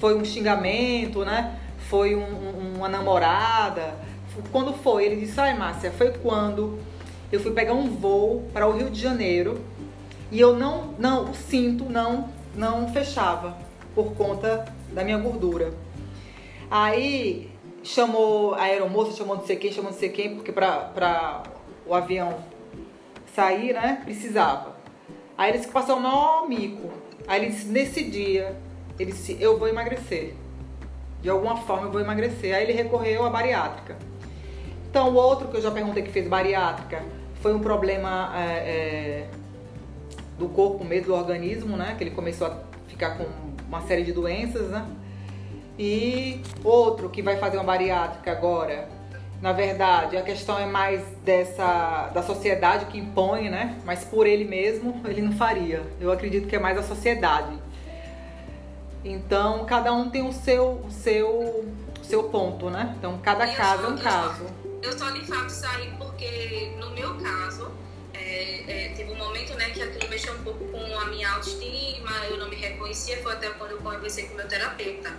Foi um xingamento, né? Foi um, um, uma namorada? Quando foi? Ele disse, ai Márcia, foi quando eu fui pegar um voo para o Rio de Janeiro e eu não, não, o cinto não, não fechava por conta da minha gordura. Aí chamou a aeromoça, chamou não sei quem, chamou não sei quem, porque para o avião sair, né, precisava. Aí ele disse que passou o maior mico. Aí ele disse, nesse dia, ele disse, eu vou emagrecer. De alguma forma eu vou emagrecer. Aí ele recorreu à bariátrica. Então, o outro que eu já perguntei que fez bariátrica foi um problema é, é, do corpo mesmo, do organismo, né? Que ele começou a ficar com uma série de doenças, né? E outro que vai fazer uma bariátrica agora, na verdade, a questão é mais dessa da sociedade que impõe, né? Mas por ele mesmo, ele não faria. Eu acredito que é mais a sociedade. Então, cada um tem o seu o seu o seu ponto, né? Então, cada caso é um caso. Eu só de fato saí porque, no meu caso, é, é, teve um momento né, que aquilo mexeu um pouco com a minha autoestima, eu não me reconhecia, foi até quando eu conversei com meu terapeuta.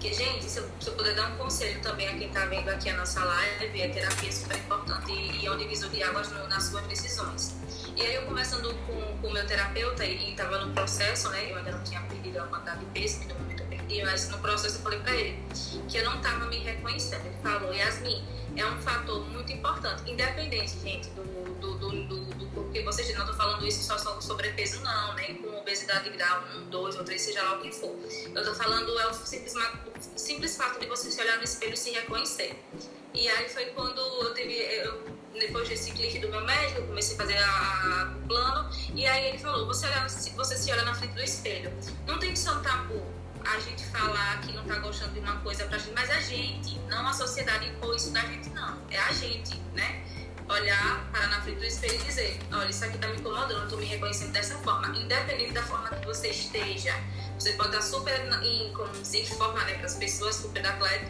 Que, gente, se eu, se eu puder dar um conselho também a quem está vendo aqui a nossa live, a terapia é super importante e, e é um divisor de águas no, nas suas decisões. E aí eu conversando com o meu terapeuta e estava no processo, né, eu ainda não tinha perdido a quantidade de peso, que no momento perdi, mas no processo eu falei para ele que eu não estava me reconhecendo. Ele falou, Yasmin, é um fator muito importante, independente, gente, do, do, do, do, porque vocês não estão falando isso só sobre sobrepeso, não, nem com obesidade grau 1, 2 ou 3, seja lá o que for. Eu tô falando é o simples, o simples fato de você se olhar no espelho e se reconhecer. E aí foi quando eu teve, eu, depois desse clique do meu médico, eu comecei a fazer o plano, e aí ele falou, você, olha, você se olha na frente do espelho. Não tem que ser um tabu a gente falar que não tá gostando de uma coisa pra gente, mas a gente, não a sociedade impor isso da gente, não. É a gente, né? Olhar para na frente do espelho e dizer, olha, isso aqui tá me incomodando, eu tô me reconhecendo dessa forma. Independente da forma que você esteja, você pode estar super em, como dizer, forma, né, as pessoas, super atleta,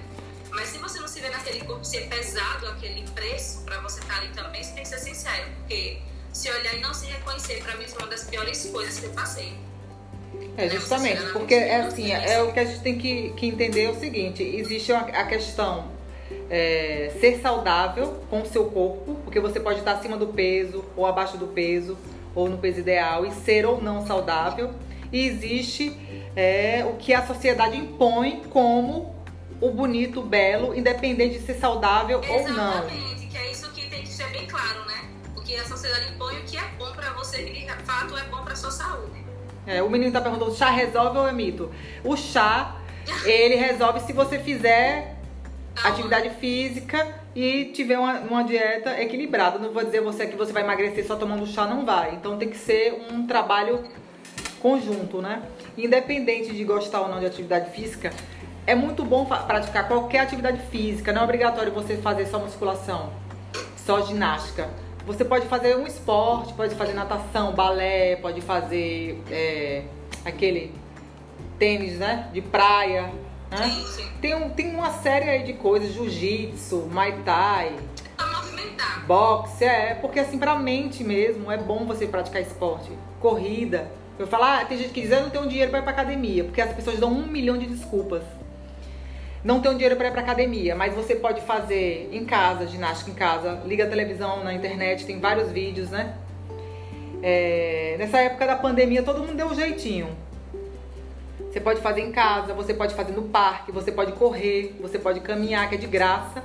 mas se você não se vê naquele corpo, se é pesado aquele preço para você estar tá ali também, você tem que ser sincero, porque se olhar e não se reconhecer, para mim foi uma das piores coisas que eu passei. É, justamente, porque é assim, é o que a gente tem que, que entender é o seguinte, existe a questão é, ser saudável com o seu corpo, porque você pode estar acima do peso, ou abaixo do peso, ou no peso ideal, e ser ou não saudável. E existe é, o que a sociedade impõe como o bonito, o belo, independente de ser saudável Exatamente, ou não. Exatamente, que é isso que tem que ser bem claro, né? O que a sociedade impõe, o que é bom para você, que de fato é bom para sua saúde. É, o menino tá perguntando, chá resolve ou é mito? O chá, ele resolve se você fizer atividade física e tiver uma, uma, dieta equilibrada. Não vou dizer você que você vai emagrecer só tomando chá, não vai. Então tem que ser um trabalho conjunto, né? Independente de gostar ou não de atividade física, é muito bom praticar qualquer atividade física. Não é obrigatório você fazer só musculação, só ginástica. Você pode fazer um esporte, pode fazer natação, balé, pode fazer é, aquele tênis, né? De praia. Né? Sim, sim. Tem, um, tem uma série aí de coisas, jiu-jitsu, muay thai. Boxe, é, porque assim, pra mente mesmo, é bom você praticar esporte. Corrida. Eu falo, ah, tem gente que diz, eu não tenho dinheiro pra ir pra academia, porque as pessoas dão um milhão de desculpas não tem dinheiro para ir para academia, mas você pode fazer em casa, ginástica em casa, liga a televisão na internet, tem vários vídeos, né? É, nessa época da pandemia, todo mundo deu um jeitinho. Você pode fazer em casa, você pode fazer no parque, você pode correr, você pode caminhar, que é de graça.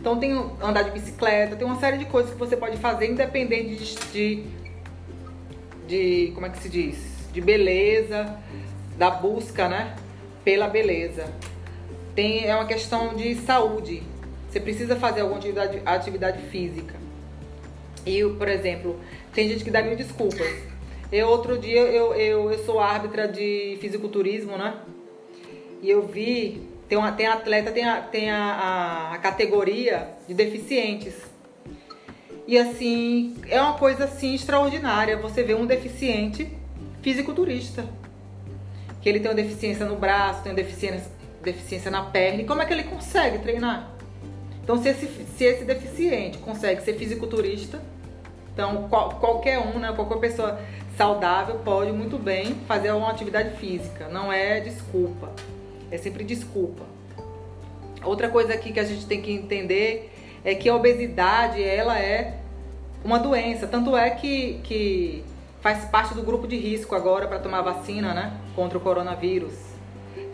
Então tem andar de bicicleta, tem uma série de coisas que você pode fazer independente de, de, de como é que se diz, de beleza, da busca, né, pela beleza tem, é uma questão de saúde. Você precisa fazer alguma atividade, atividade física. E, por exemplo, tem gente que dá mil desculpas. Eu, outro dia, eu, eu, eu sou árbitra de fisiculturismo, né? E eu vi, tem, uma, tem atleta, tem, a, tem a, a, a categoria de deficientes. E assim, é uma coisa assim extraordinária. Você vê um deficiente fisiculturista. Que ele tem uma deficiência no braço, tem uma deficiência deficiência na perna. E como é que ele consegue treinar? Então, se esse, se esse deficiente consegue ser fisiculturista, então qual, qualquer um, né, qualquer pessoa saudável pode muito bem fazer uma atividade física. Não é desculpa, é sempre desculpa. Outra coisa aqui que a gente tem que entender é que a obesidade ela é uma doença. Tanto é que, que faz parte do grupo de risco agora para tomar vacina né, contra o coronavírus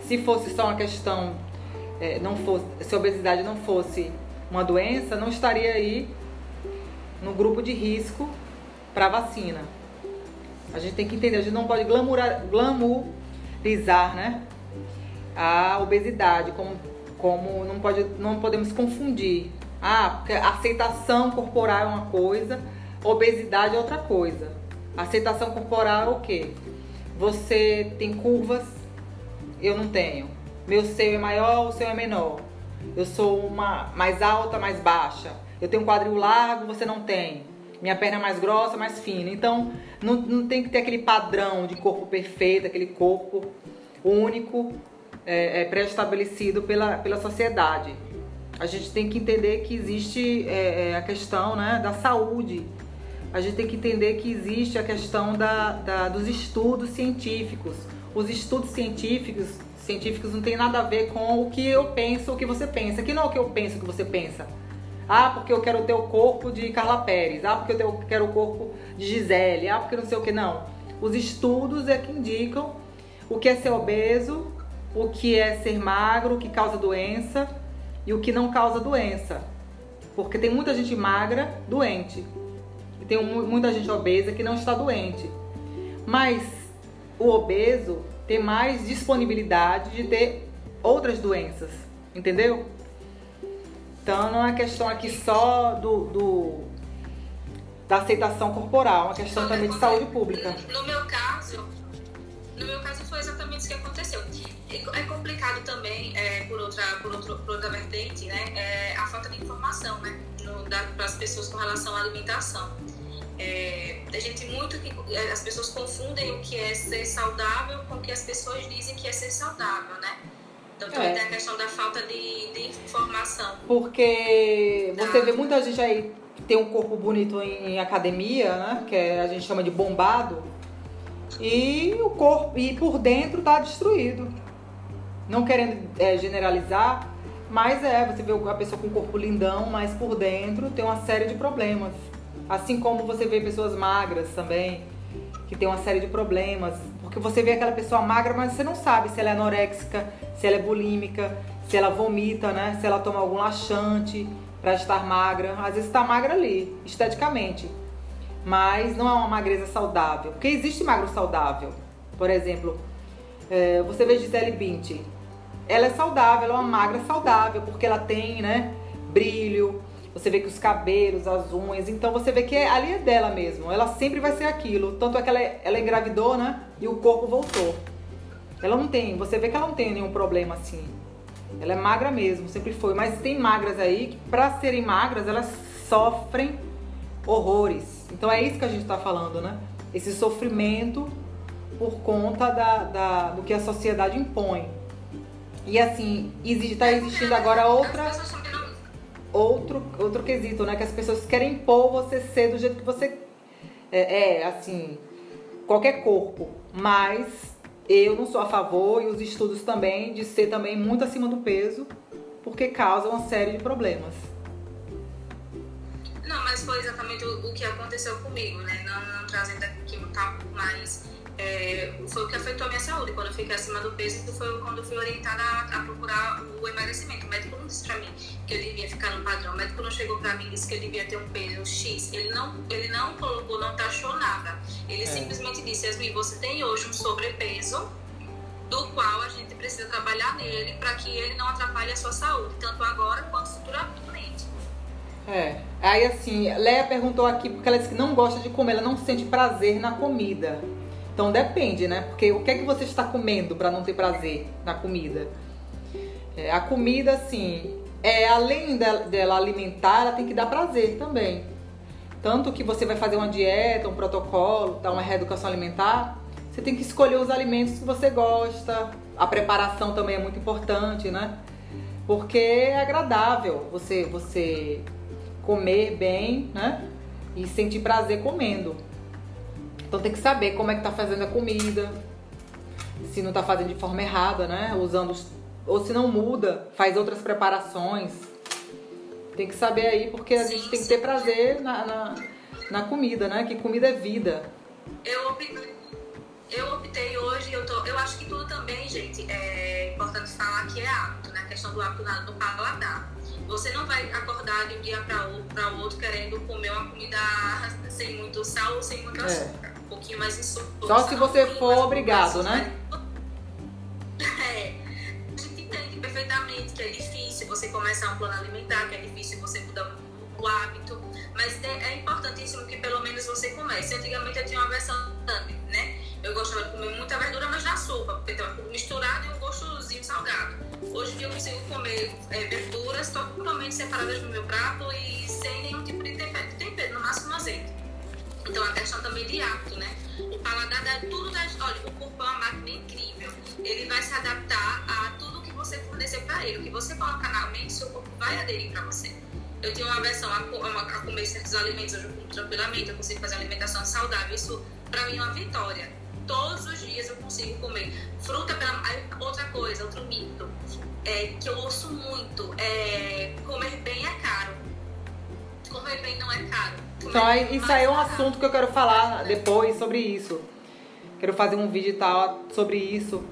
se fosse só uma questão, é, não fosse, se a obesidade não fosse uma doença, não estaria aí no grupo de risco para vacina. A gente tem que entender, a gente não pode glamourizar, né, a obesidade, como, como não, pode, não podemos confundir. Ah, porque aceitação corporal é uma coisa, obesidade é outra coisa. Aceitação corporal é o quê? Você tem curvas eu não tenho. Meu seio é maior, o seu é menor. Eu sou uma mais alta, mais baixa. Eu tenho um quadril largo, você não tem. Minha perna é mais grossa, mais fina. Então, não, não tem que ter aquele padrão de corpo perfeito, aquele corpo único, é, é, pré-estabelecido pela, pela sociedade. A gente tem que entender que existe é, é, a questão né, da saúde. A gente tem que entender que existe a questão da, da dos estudos científicos os estudos científicos, científicos não tem nada a ver com o que eu penso, o que você pensa. Que não é o que eu penso, o que você pensa. Ah, porque eu quero ter o corpo de Carla Pérez. Ah, porque eu quero o corpo de Gisele. Ah, porque não sei o que. Não. Os estudos é que indicam o que é ser obeso, o que é ser magro, o que causa doença e o que não causa doença. Porque tem muita gente magra doente. E tem muita gente obesa que não está doente. Mas o obeso tem mais disponibilidade de ter outras doenças, entendeu? Então não é questão aqui só do, do da aceitação corporal, é uma questão também de saúde pública. No meu caso, no meu caso foi exatamente isso que aconteceu. É complicado também, é, por, outra, por, outro, por outra vertente, né, é a falta de informação né, para as pessoas com relação à alimentação. É, a gente muito que é, as pessoas confundem o que é ser saudável com o que as pessoas dizem que é ser saudável, né? Então também é. tem a questão da falta de, de informação. Porque você vê muita gente aí que tem um corpo bonito em, em academia, né? Que é, a gente chama de bombado. E o corpo, e por dentro tá destruído. Não querendo é, generalizar, mas é, você vê a pessoa com o corpo lindão, mas por dentro tem uma série de problemas. Assim como você vê pessoas magras também, que tem uma série de problemas. Porque você vê aquela pessoa magra, mas você não sabe se ela é anoréxica, se ela é bulímica, se ela vomita, né? Se ela toma algum laxante para estar magra. Às vezes está magra ali, esteticamente. Mas não é uma magreza saudável. Porque existe magro saudável. Por exemplo, é, você vê Gisele Bündchen. Ela é saudável, ela é uma magra saudável, porque ela tem, né? Brilho, você vê que os cabelos, as unhas, então você vê que é, ali é dela mesmo. Ela sempre vai ser aquilo. Tanto é que ela, ela engravidou, né? E o corpo voltou. Ela não tem, você vê que ela não tem nenhum problema assim. Ela é magra mesmo, sempre foi. Mas tem magras aí que, pra serem magras, elas sofrem horrores. Então é isso que a gente tá falando, né? Esse sofrimento por conta da, da do que a sociedade impõe. E assim, existe, tá existindo agora outra outro, outro quesito, né? Que as pessoas querem impor você ser do jeito que você é, é, assim, qualquer corpo. Mas eu não sou a favor, e os estudos também, de ser também muito acima do peso, porque causa uma série de problemas. Não, mas foi exatamente o, o que aconteceu comigo, né? Não, não trazendo aqui um papo mais é, foi o que afetou a minha saúde. Quando eu fiquei acima do peso, foi quando eu fui orientada a, a, procurar o emagrecimento. O médico não disse pra mim que eu devia ficar no padrão. O médico não chegou pra mim e disse que eu devia ter um peso X. Ele não, ele não colocou, não taxou nada. Ele é. simplesmente disse, Yasmin, você tem hoje um sobrepeso do qual a gente precisa trabalhar nele para que ele não atrapalhe a sua saúde, tanto agora quanto futuramente. É. Aí assim, Leia perguntou aqui porque ela disse que não gosta de comer, ela não sente prazer na comida. Então depende, né? Porque o que é que você está comendo para não ter prazer na comida? É, a comida, assim, é além dela, dela alimentar, ela tem que dar prazer também. Tanto que você vai fazer uma dieta, um protocolo, dar uma reeducação alimentar, você tem que escolher os alimentos que você gosta. A preparação também é muito importante, né? Porque é agradável você você comer bem, né? E sentir prazer comendo. Então tem que saber como é que tá fazendo a comida, se não tá fazendo de forma errada, né? Usando ou se não muda, faz outras preparações. Tem que saber aí porque a sim, gente tem que ter prazer na, na, na, comida, né? Que comida é vida. Eu optei, eu optei hoje, eu, tô, eu acho que tudo também, gente, é importante falar que é hábito, né? A questão do hábito no paladar. Você não vai acordar de um dia para o outro querendo comer uma comida sem muito sal ou sem muito é. açúcar. É. Um pouquinho mais insulto. Só se você for obrigado, né? É. A gente entende perfeitamente que é difícil você começar um plano alimentar, que é difícil você mudar o hábito, mas é, é importantíssimo que pelo menos você comece. Antigamente eu tinha uma versão né? Eu gostava de comer muita verdura, mas na sopa, porque estava misturado e um gostosinho salgado. Hoje em dia eu consigo comer é, verduras totalmente separadas do meu prato e sem nenhum tipo de tempero no máximo azeite. Então a questão também de hábito, né? O paladar dá tudo das. Olha, o corpo é uma máquina incrível. Ele vai se adaptar a tudo que você fornecer para ele. O que você colocar na mente, seu corpo vai aderir para você. Eu tenho uma versão a, a, comer certos alimentos, eu como tranquilamente, eu consigo fazer alimentação saudável. Isso para mim é uma vitória todos os dias eu consigo comer. Fruta pela. Outra coisa, outro mito é, que eu ouço muito é comer bem é caro. Comer bem não é caro. Comer então, isso aí é um é assunto que eu quero falar depois sobre isso. Quero fazer um vídeo e tal sobre isso.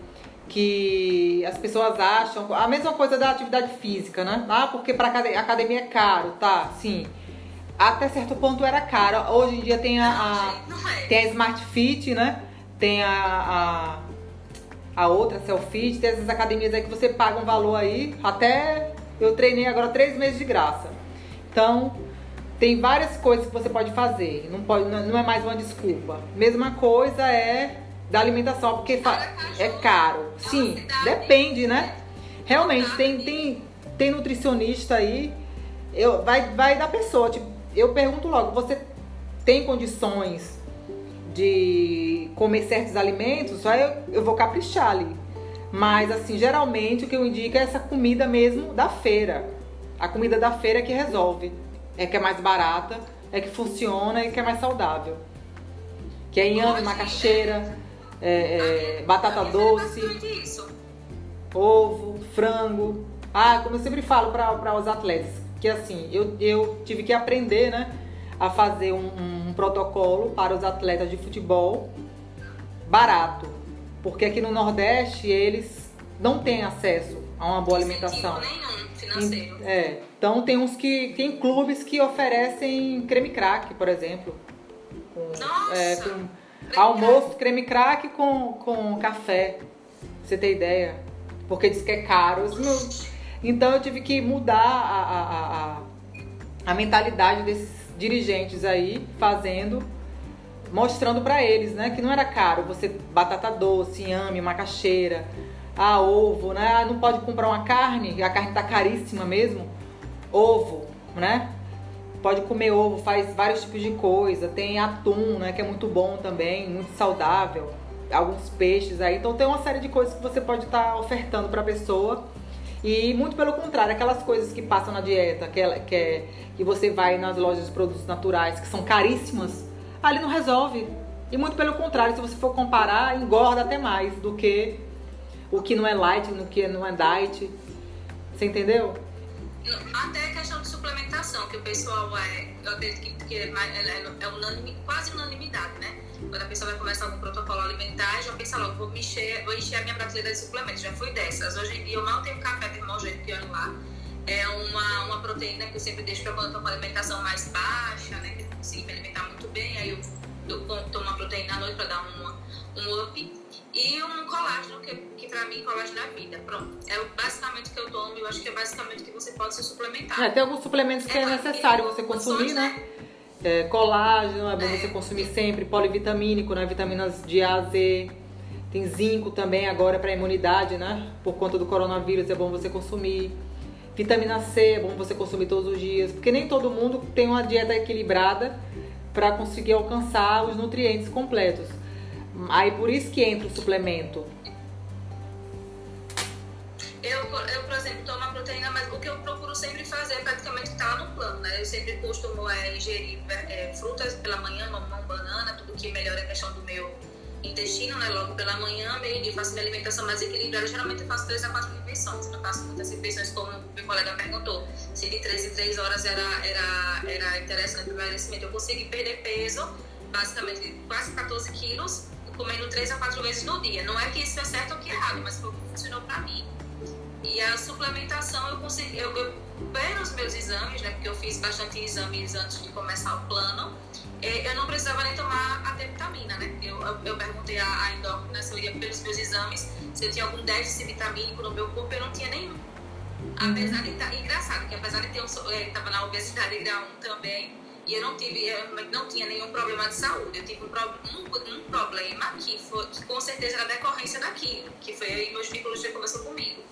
Que as pessoas acham. A mesma coisa da atividade física, né? Ah, porque para academia é caro, tá? Sim até certo ponto era caro. Hoje em dia tem a, a, é. tem a Smart Fit, né? tem a, a, a outra, Selfie, tem essas academias aí que você paga um valor aí, até eu treinei agora três meses de graça. Então, tem várias coisas que você pode fazer, não, pode, não é mais uma desculpa. Mesma coisa é da alimentação, porque é caro. Sim, depende, né? Realmente, tem, tem, tem nutricionista aí, eu, vai, vai da pessoa. Tipo, eu pergunto logo, você tem condições de comer certos alimentos? Aí eu, eu vou caprichar ali. Mas, assim, geralmente o que eu indico é essa comida mesmo da feira. A comida da feira é que resolve. É que é mais barata, é que funciona e que é mais saudável. Que é inhame, macaxeira, é, é, batata doce, ovo, frango. Ah, como eu sempre falo para os atletas, que assim, eu, eu tive que aprender, né? A fazer um, um protocolo para os atletas de futebol barato. Porque aqui no Nordeste eles não têm acesso a uma boa alimentação. Nenhum financeiro. É. Então tem uns que. Tem clubes que oferecem creme crack, por exemplo. Com, Nossa! É, com almoço, creme crack com, com café. Pra você ter ideia. Porque diz que é caro. Então eu tive que mudar a, a, a, a mentalidade desses dirigentes aí, fazendo, mostrando para eles, né, que não era caro você batata doce, inhame, macaxeira, ah, ovo, né? Ah, não pode comprar uma carne, a carne tá caríssima mesmo. Ovo, né? Pode comer ovo, faz vários tipos de coisa. Tem atum, né, que é muito bom também, muito saudável. Alguns peixes aí. Então tem uma série de coisas que você pode estar tá ofertando para a pessoa. E muito pelo contrário, aquelas coisas que passam na dieta, que, é, que, é, que você vai nas lojas de produtos naturais, que são caríssimas, ali não resolve. E muito pelo contrário, se você for comparar, engorda até mais do que o que não é light, no que não é diet. Você entendeu? Até a questão de suplementação, que o pessoal é, eu acredito que, que é, é, é unanime, quase unanimidade, né? Quando a pessoa vai começar algum protocolo alimentar, já pensa logo, vou, mexer, vou encher a minha prateleira de suplementos. Já fui dessas. Hoje em dia eu mal tenho café termogênico lá. É uma, uma proteína que eu sempre deixo para quando eu tô com alimentação mais baixa, né? Que eu consigo me alimentar muito bem. Aí eu, eu tomo uma proteína à noite para dar uma, um up e um colágeno, que, que pra mim colágeno é vida. Pronto. É basicamente o que eu tomo e eu acho que é basicamente o que você pode se suplementar. É, tem alguns suplementos que é, é necessário você consumir, né? né? É, colágeno, é bom é. você consumir sempre, polivitamínico, né? Vitaminas de A a Z. Tem zinco também agora para imunidade, né? Por conta do coronavírus é bom você consumir. Vitamina C é bom você consumir todos os dias, porque nem todo mundo tem uma dieta equilibrada para conseguir alcançar os nutrientes completos. Aí por isso que entra o suplemento. Eu, eu, por exemplo, tomo a proteína, mas o que eu procuro sempre fazer é praticamente está lá no plano, né? Eu sempre costumo é, ingerir é, frutas pela manhã, mamão, banana, tudo que melhora a questão do meu intestino, né? Logo pela manhã, meio dia faço minha alimentação mais equilibrada. Geralmente eu faço 3 a 4 refeições. Eu não faço muitas refeições, como meu colega perguntou. Se de 3 em 3 horas era, era, era interessante o emagrecimento, eu consegui perder peso, basicamente quase 14 quilos comendo três a quatro vezes no dia. Não é que isso é certo ou que é errado, mas foi o que funcionou para mim. E a suplementação eu consegui, eu, eu os meus exames, né, porque eu fiz bastante exames antes de começar o plano, é, eu não precisava nem tomar a vitamina, né? Eu, eu, eu perguntei à, à endócrina se eu ia pelos meus exames, se eu tinha algum déficit vitamínico no meu corpo, eu não tinha nenhum. Apesar de estar, tá, engraçado, que apesar de ter, eu estava na obesidade grau 1 também, e eu não tive, eu não tinha nenhum problema de saúde. Eu tive um, um, um problema que, foi, que com certeza era decorrência daquilo, que foi aí meu ginecologista conversou comigo.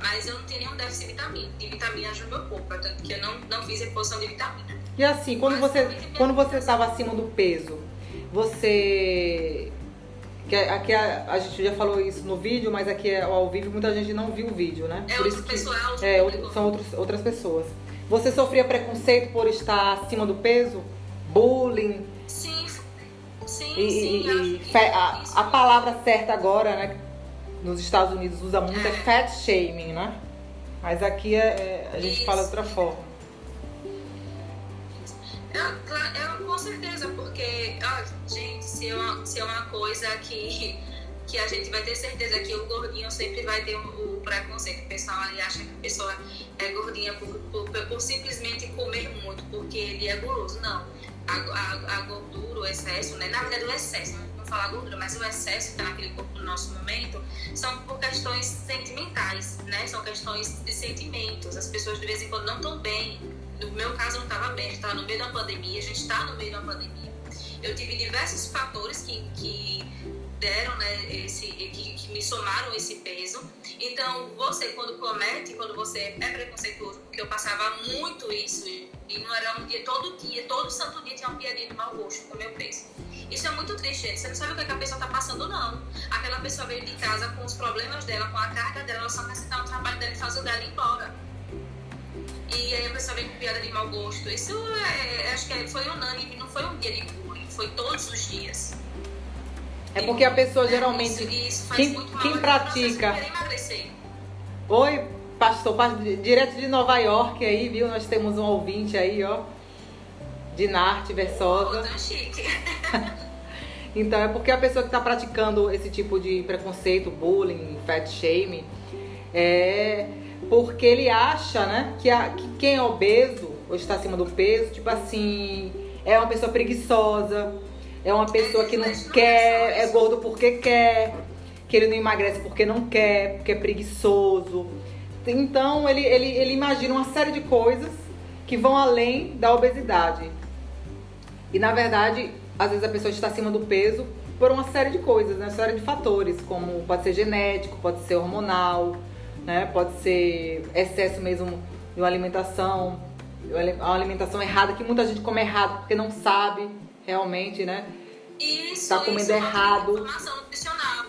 Mas eu não tinha nenhum déficit de vitamina, de vitaminas no meu corpo, portanto que eu não, não fiz reposição de vitamina. E assim, quando Mas, você quando você estava acima do peso, você que aqui a, a, gente já falou isso no vídeo, mas aqui é ao vivo muita gente não viu o vídeo, né? É Por outro pessoal, é, são outros, outras pessoas. Você sofria preconceito por estar acima do peso? Bullying? Sim, sim, e, sim. E, a, a, palavra certa agora, né? Nos Estados Unidos usa muito é, é fat shaming, né? Mas aqui é, é a gente isso. fala de outra forma. É, é, com certeza, porque, ó, gente, se é, uma, se é uma coisa que que a gente vai ter certeza que o gordinho sempre vai ter o, preconceito. O pessoal ali acha que a pessoa é gordinha por, por, por simplesmente comer muito, porque ele é guloso. Não. A, a, a, gordura, o excesso, né? Na verdade, o excesso, não falar gordura, mas o excesso que está naquele corpo no nosso momento, são por questões sentimentais, né? São questões de sentimentos. As pessoas de vez em quando não estão bem. No meu caso, eu não estava bem, estava no meio da pandemia, a gente está no meio da pandemia. Eu tive diversos fatores que, que deram, né, esse, que, que, me somaram esse peso. Então, você, quando comete, quando você é preconceituoso, porque eu passava muito isso, e não era um dia, todo dia, todo santo dia tinha um piadinha de mau gosto com meu peso. Isso é muito triste. Você não sabe o que, é que a pessoa está passando, não. Aquela pessoa veio de casa com os problemas dela, com a carga dela, ela só quer sentar no trabalho dela e fazer o dela ir embora. E aí a pessoa vem com piada de mau gosto. Isso é, acho que foi unânime, não foi um dia de bullying, foi todos os dias. É porque a pessoa geralmente. Isso, quem, quem pratica. Oi, pastor, direto de Nova York aí, viu? Nós temos um ouvinte aí, ó. De Narte Versosa. Oh, então é porque a pessoa que está praticando esse tipo de preconceito, bullying, fat shame, é porque ele acha, né, que, a, que quem é obeso ou está acima do peso, tipo assim, é uma pessoa preguiçosa, é uma pessoa que não quer, é gordo porque quer, que ele não emagrece porque não quer, porque é preguiçoso. Então ele, ele, ele imagina uma série de coisas que vão além da obesidade. E na verdade, às vezes a pessoa está acima do peso por uma série de coisas, né? Uma série de fatores, como pode ser genético, pode ser hormonal, né? Pode ser excesso mesmo de uma alimentação, uma alimentação errada, que muita gente come errado porque não sabe realmente, né? Isso, tá comendo isso, errado. Informação nutricional.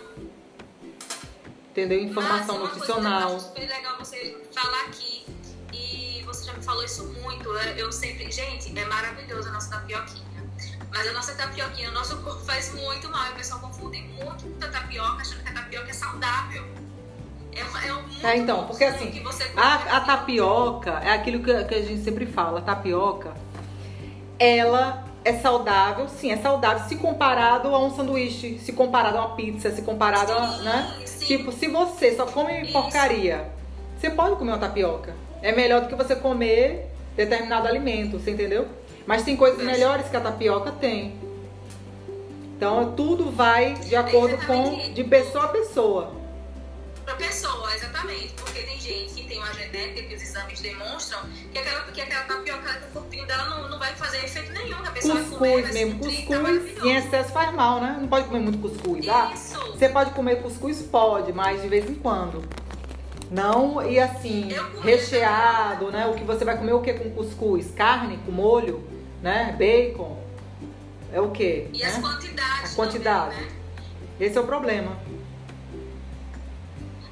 Entendeu? Informação Mas, nutricional. Coisa super legal você falar aqui. E você já me falou isso muito. Né? Eu sempre. Gente, é maravilhoso a nossa tapioquinha. Mas a nossa tapioquinha, o nosso corpo faz muito mal. O pessoal confunde muito com a tapioca, achando que a tapioca é saudável. É, é, muito é então, porque assim, a, a tapioca é aquilo que, que a gente sempre fala, a tapioca, ela é saudável, sim, é saudável se comparado a um sanduíche, se comparado a uma pizza, se comparado sim, a, né? Sim. Tipo, se você só come Isso. porcaria, você pode comer uma tapioca. É melhor do que você comer determinado alimento, você entendeu? Mas tem coisas melhores que a tapioca tem. Então tudo vai de acordo com de pessoa a pessoa. Pra pessoa, exatamente. Porque tem gente que tem uma genética que os exames demonstram que aquela, que aquela tapioca do corpinho dela não, não vai fazer efeito nenhum. A pessoa cuscuz vai comer, mesmo, cuscuz em excesso faz mal, né? Não pode comer muito cuscuz, ah, Isso. Você pode comer cuscuz? Pode, mas de vez em quando. Não, e assim, recheado, né? O que você vai comer o que com cuscuz? Carne com molho, né? Bacon. É o quê? E né? as quantidades. A quantidade. Também, né? Esse é o problema.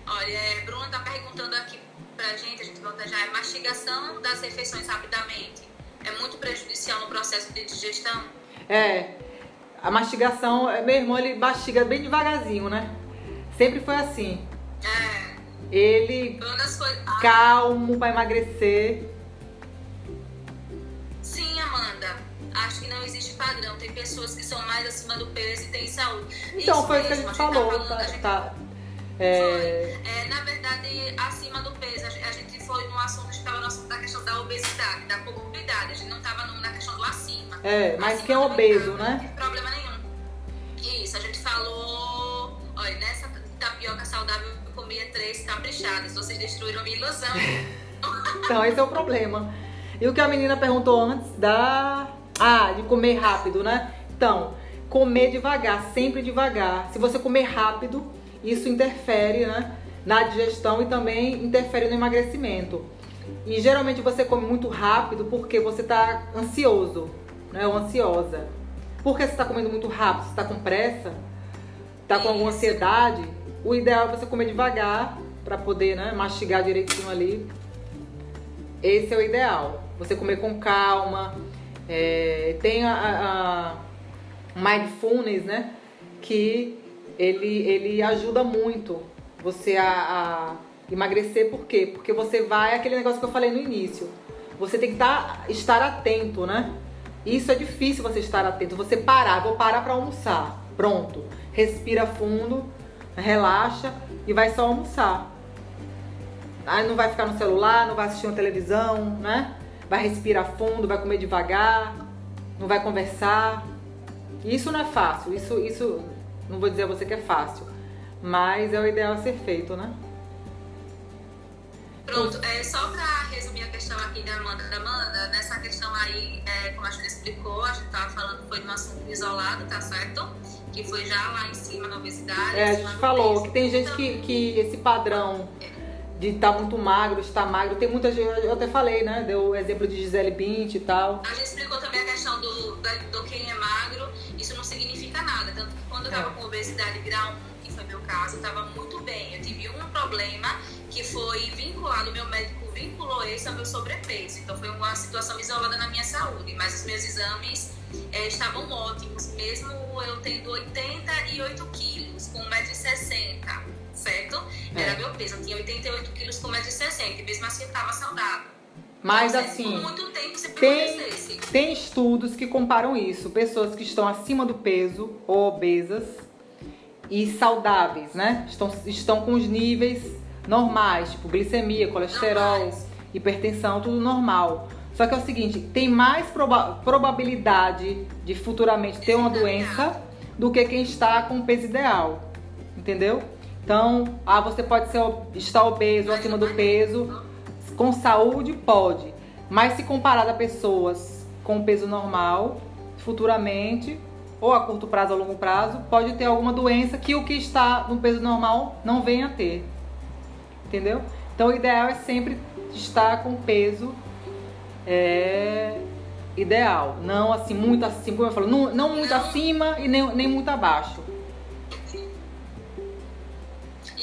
Olha, é, Bruna tá perguntando aqui pra gente, a gente volta já, é mastigação das refeições rapidamente é muito prejudicial no processo de digestão? É, a mastigação, é, meu irmão ele mastiga bem devagarzinho, né? Sempre foi assim. É. Ele coisas... Ah. calmo para emagrecer. Sim, Amanda. Acho que não existe padrão. Tem pessoas que são mais acima do peso e têm saúde. Então, Isso foi o que a gente falou. Tá, falando, tá, gente... tá. É... é... na verdade, acima do peso, a gente foi no assunto, estava no assunto da questão da obesidade, da comorbidade. A gente não estava na questão do acima. É, mas acima quem é obeso, né? Não tem problema nenhum. Isso, a gente falou. Olha, nessa tapioca saudável eu comia três caprichadas. Vocês destruíram a minha ilusão. então, esse é o problema. E o que a menina perguntou antes da. Ah, de comer rápido, né? Então, comer devagar, sempre devagar. Se você comer rápido, isso interfere né, na digestão e também interfere no emagrecimento. E geralmente você come muito rápido porque você está ansioso, né, ou ansiosa. Por que você está comendo muito rápido? Você está com pressa? Está com alguma ansiedade? O ideal é você comer devagar para poder né, mastigar direitinho ali. Esse é o ideal. Você comer com calma. É, tem a, a mindfulness, né? Que ele, ele ajuda muito você a, a, emagrecer, por quê? Porque você vai, aquele negócio que eu falei no início, você tem que tá, estar atento, né? Isso é difícil você estar atento, você parar, vou parar para almoçar, pronto, respira fundo, relaxa e vai só almoçar. Aí não vai ficar no celular, não vai assistir uma televisão, né? Vai respirar fundo, vai comer devagar, não vai conversar. Isso não é fácil, isso, isso Não vou dizer a você que é fácil, mas é o ideal a ser feito, né? Pronto, é, só para resumir a questão aqui da Amanda, Amanda nessa questão aí, é, como a gente explicou, a gente estava falando foi de um assunto isolado, tá certo? Que foi já lá em cima na obesidade. É, a gente falou que tem gente que, que esse padrão de estar tá muito magro, estar magro, tem muita gente, eu até falei, né? Deu o exemplo de Gisele Bint e tal. A gente explicou também a questão do, do quem é magro, isso não significa nada. Tanto que quando eu estava é. com obesidade grau 1, que foi meu caso, eu estava muito bem. Eu tive um problema que foi vinculado, meu médico vinculou esse ao meu sobrepeso. Então foi uma situação isolada na minha saúde, mas os meus exames é, estavam ótimos, mesmo eu tendo 88 quilos, com 1,60m, É. Era meu peso, eu tinha 88 quilos com 1,60m, e mesmo assim eu estava saudável. Mas então, assim, tem, tem estudos que comparam isso. Pessoas que estão acima do peso ou obesas e saudáveis, né? Estão, estão com os níveis normais, tipo glicemia, colesterol, normais. hipertensão, tudo normal. Só que é o seguinte, tem mais proba probabilidade de futuramente ter uma doença do que quem está com peso ideal. Entendeu? Então, ah, você pode ser, estar obeso ou acima do peso. Com saúde, pode. Mas se comparado a pessoas com peso normal, futuramente, ou a curto prazo ou a longo prazo, pode ter alguma doença que o que está no peso normal não venha a ter entendeu? Então o ideal é sempre estar com peso é, ideal, não assim muito acima, como eu falo, não, não muito acima e nem, nem muito abaixo.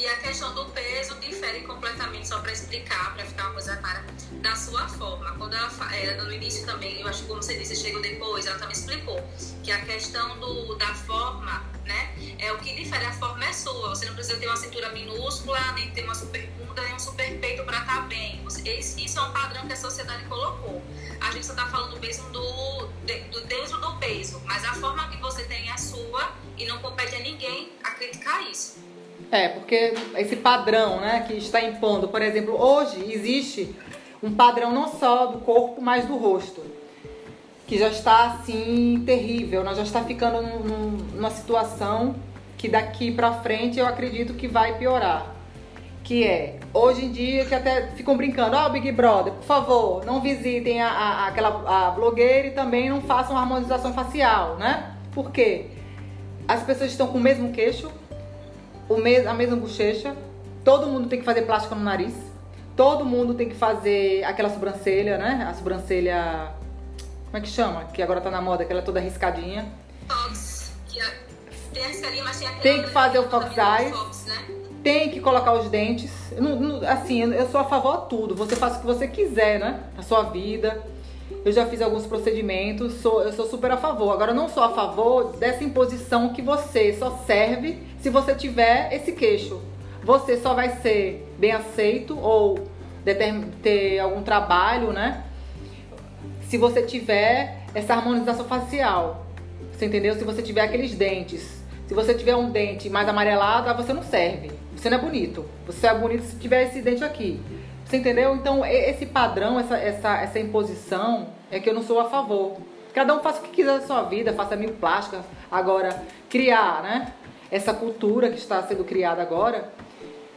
E a questão do peso difere completamente, só para explicar, para ficar uma coisa clara, da sua forma. Quando ela é, no início também, eu acho que como você disse, chegou depois, ela também explicou que a questão do, da forma, né, é o que difere. A forma é sua. Você não precisa ter uma cintura minúscula, nem ter uma super bunda, nem um super peito para estar tá bem. Isso é um padrão que a sociedade colocou. A gente só está falando mesmo do, do dentro do peso, mas a forma que você tem é sua e não compete a ninguém a criticar isso. É, porque esse padrão, né, que está impondo, por exemplo, hoje existe um padrão não só do corpo, mas do rosto, que já está assim terrível, nós já está ficando num, numa situação que daqui para frente eu acredito que vai piorar. Que é, hoje em dia, que até ficam brincando, ó, oh, Big Brother, por favor, não visitem a, a, aquela a blogueira e também não façam harmonização facial, né? Por quê? As pessoas estão com o mesmo queixo, mes a mesma bochecha, todo mundo tem que fazer plástica no nariz, todo mundo tem que fazer aquela sobrancelha, né? A sobrancelha. Como é que chama? Que agora tá na moda, aquela toda riscadinha. Fox. Que é, tem a mas tem aquela. Tem que fazer o Fox Eyes. Né? Tem que colocar os dentes. assim, eu sou a favor de tudo. Você faz o que você quiser, né? Na sua vida. Eu já fiz alguns procedimentos, sou, eu sou super a favor. Agora, eu não sou a favor dessa imposição que você só serve se você tiver esse queixo. Você só vai ser bem aceito ou ter algum trabalho, né? Se você tiver essa harmonização facial. Você entendeu? Se você tiver aqueles dentes. Se você tiver um dente mais amarelado, você não serve. Você não é bonito. Você é bonito se tiver esse dente aqui. Você entendeu? Então, esse padrão, essa, essa, essa imposição, é que eu não sou a favor. Cada um faça o que quiser da sua vida, faça mil plásticas. Agora, criar, né? Essa cultura que está sendo criada agora,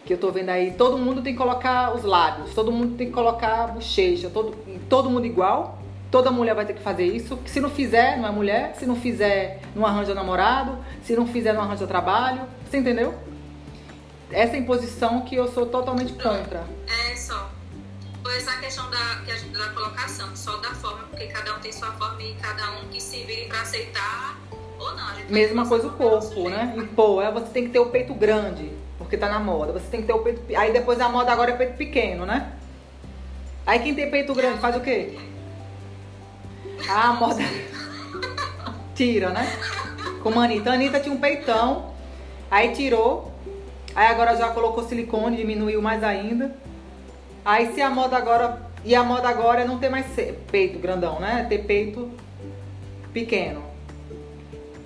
que eu tô vendo aí, todo mundo tem que colocar os lábios, todo mundo tem que colocar a bochecha, todo, todo mundo igual. Toda mulher vai ter que fazer isso. Se não fizer, não é mulher. Se não fizer, não arranja namorado. Se não fizer, não arranja trabalho. Você entendeu? essa imposição que eu sou totalmente contra. É só. Foi essa questão da, da colocação, só da forma, porque cada um tem sua forma e cada um que se vire para aceitar. Mesma coisa o corpo, né? E pô, é, você tem que ter o peito grande, porque tá na moda. Você tem que ter o peito. Aí depois a moda agora é peito pequeno, né? Aí quem tem peito grande faz o quê? Ah, a moda. Tira, né? Como a Anitta. A Anitta tinha um peitão, aí tirou, Aí agora já colocou silicone, diminuiu mais ainda. Aí se a moda agora. E a moda agora é não ter mais peito grandão, né? Ter peito pequeno.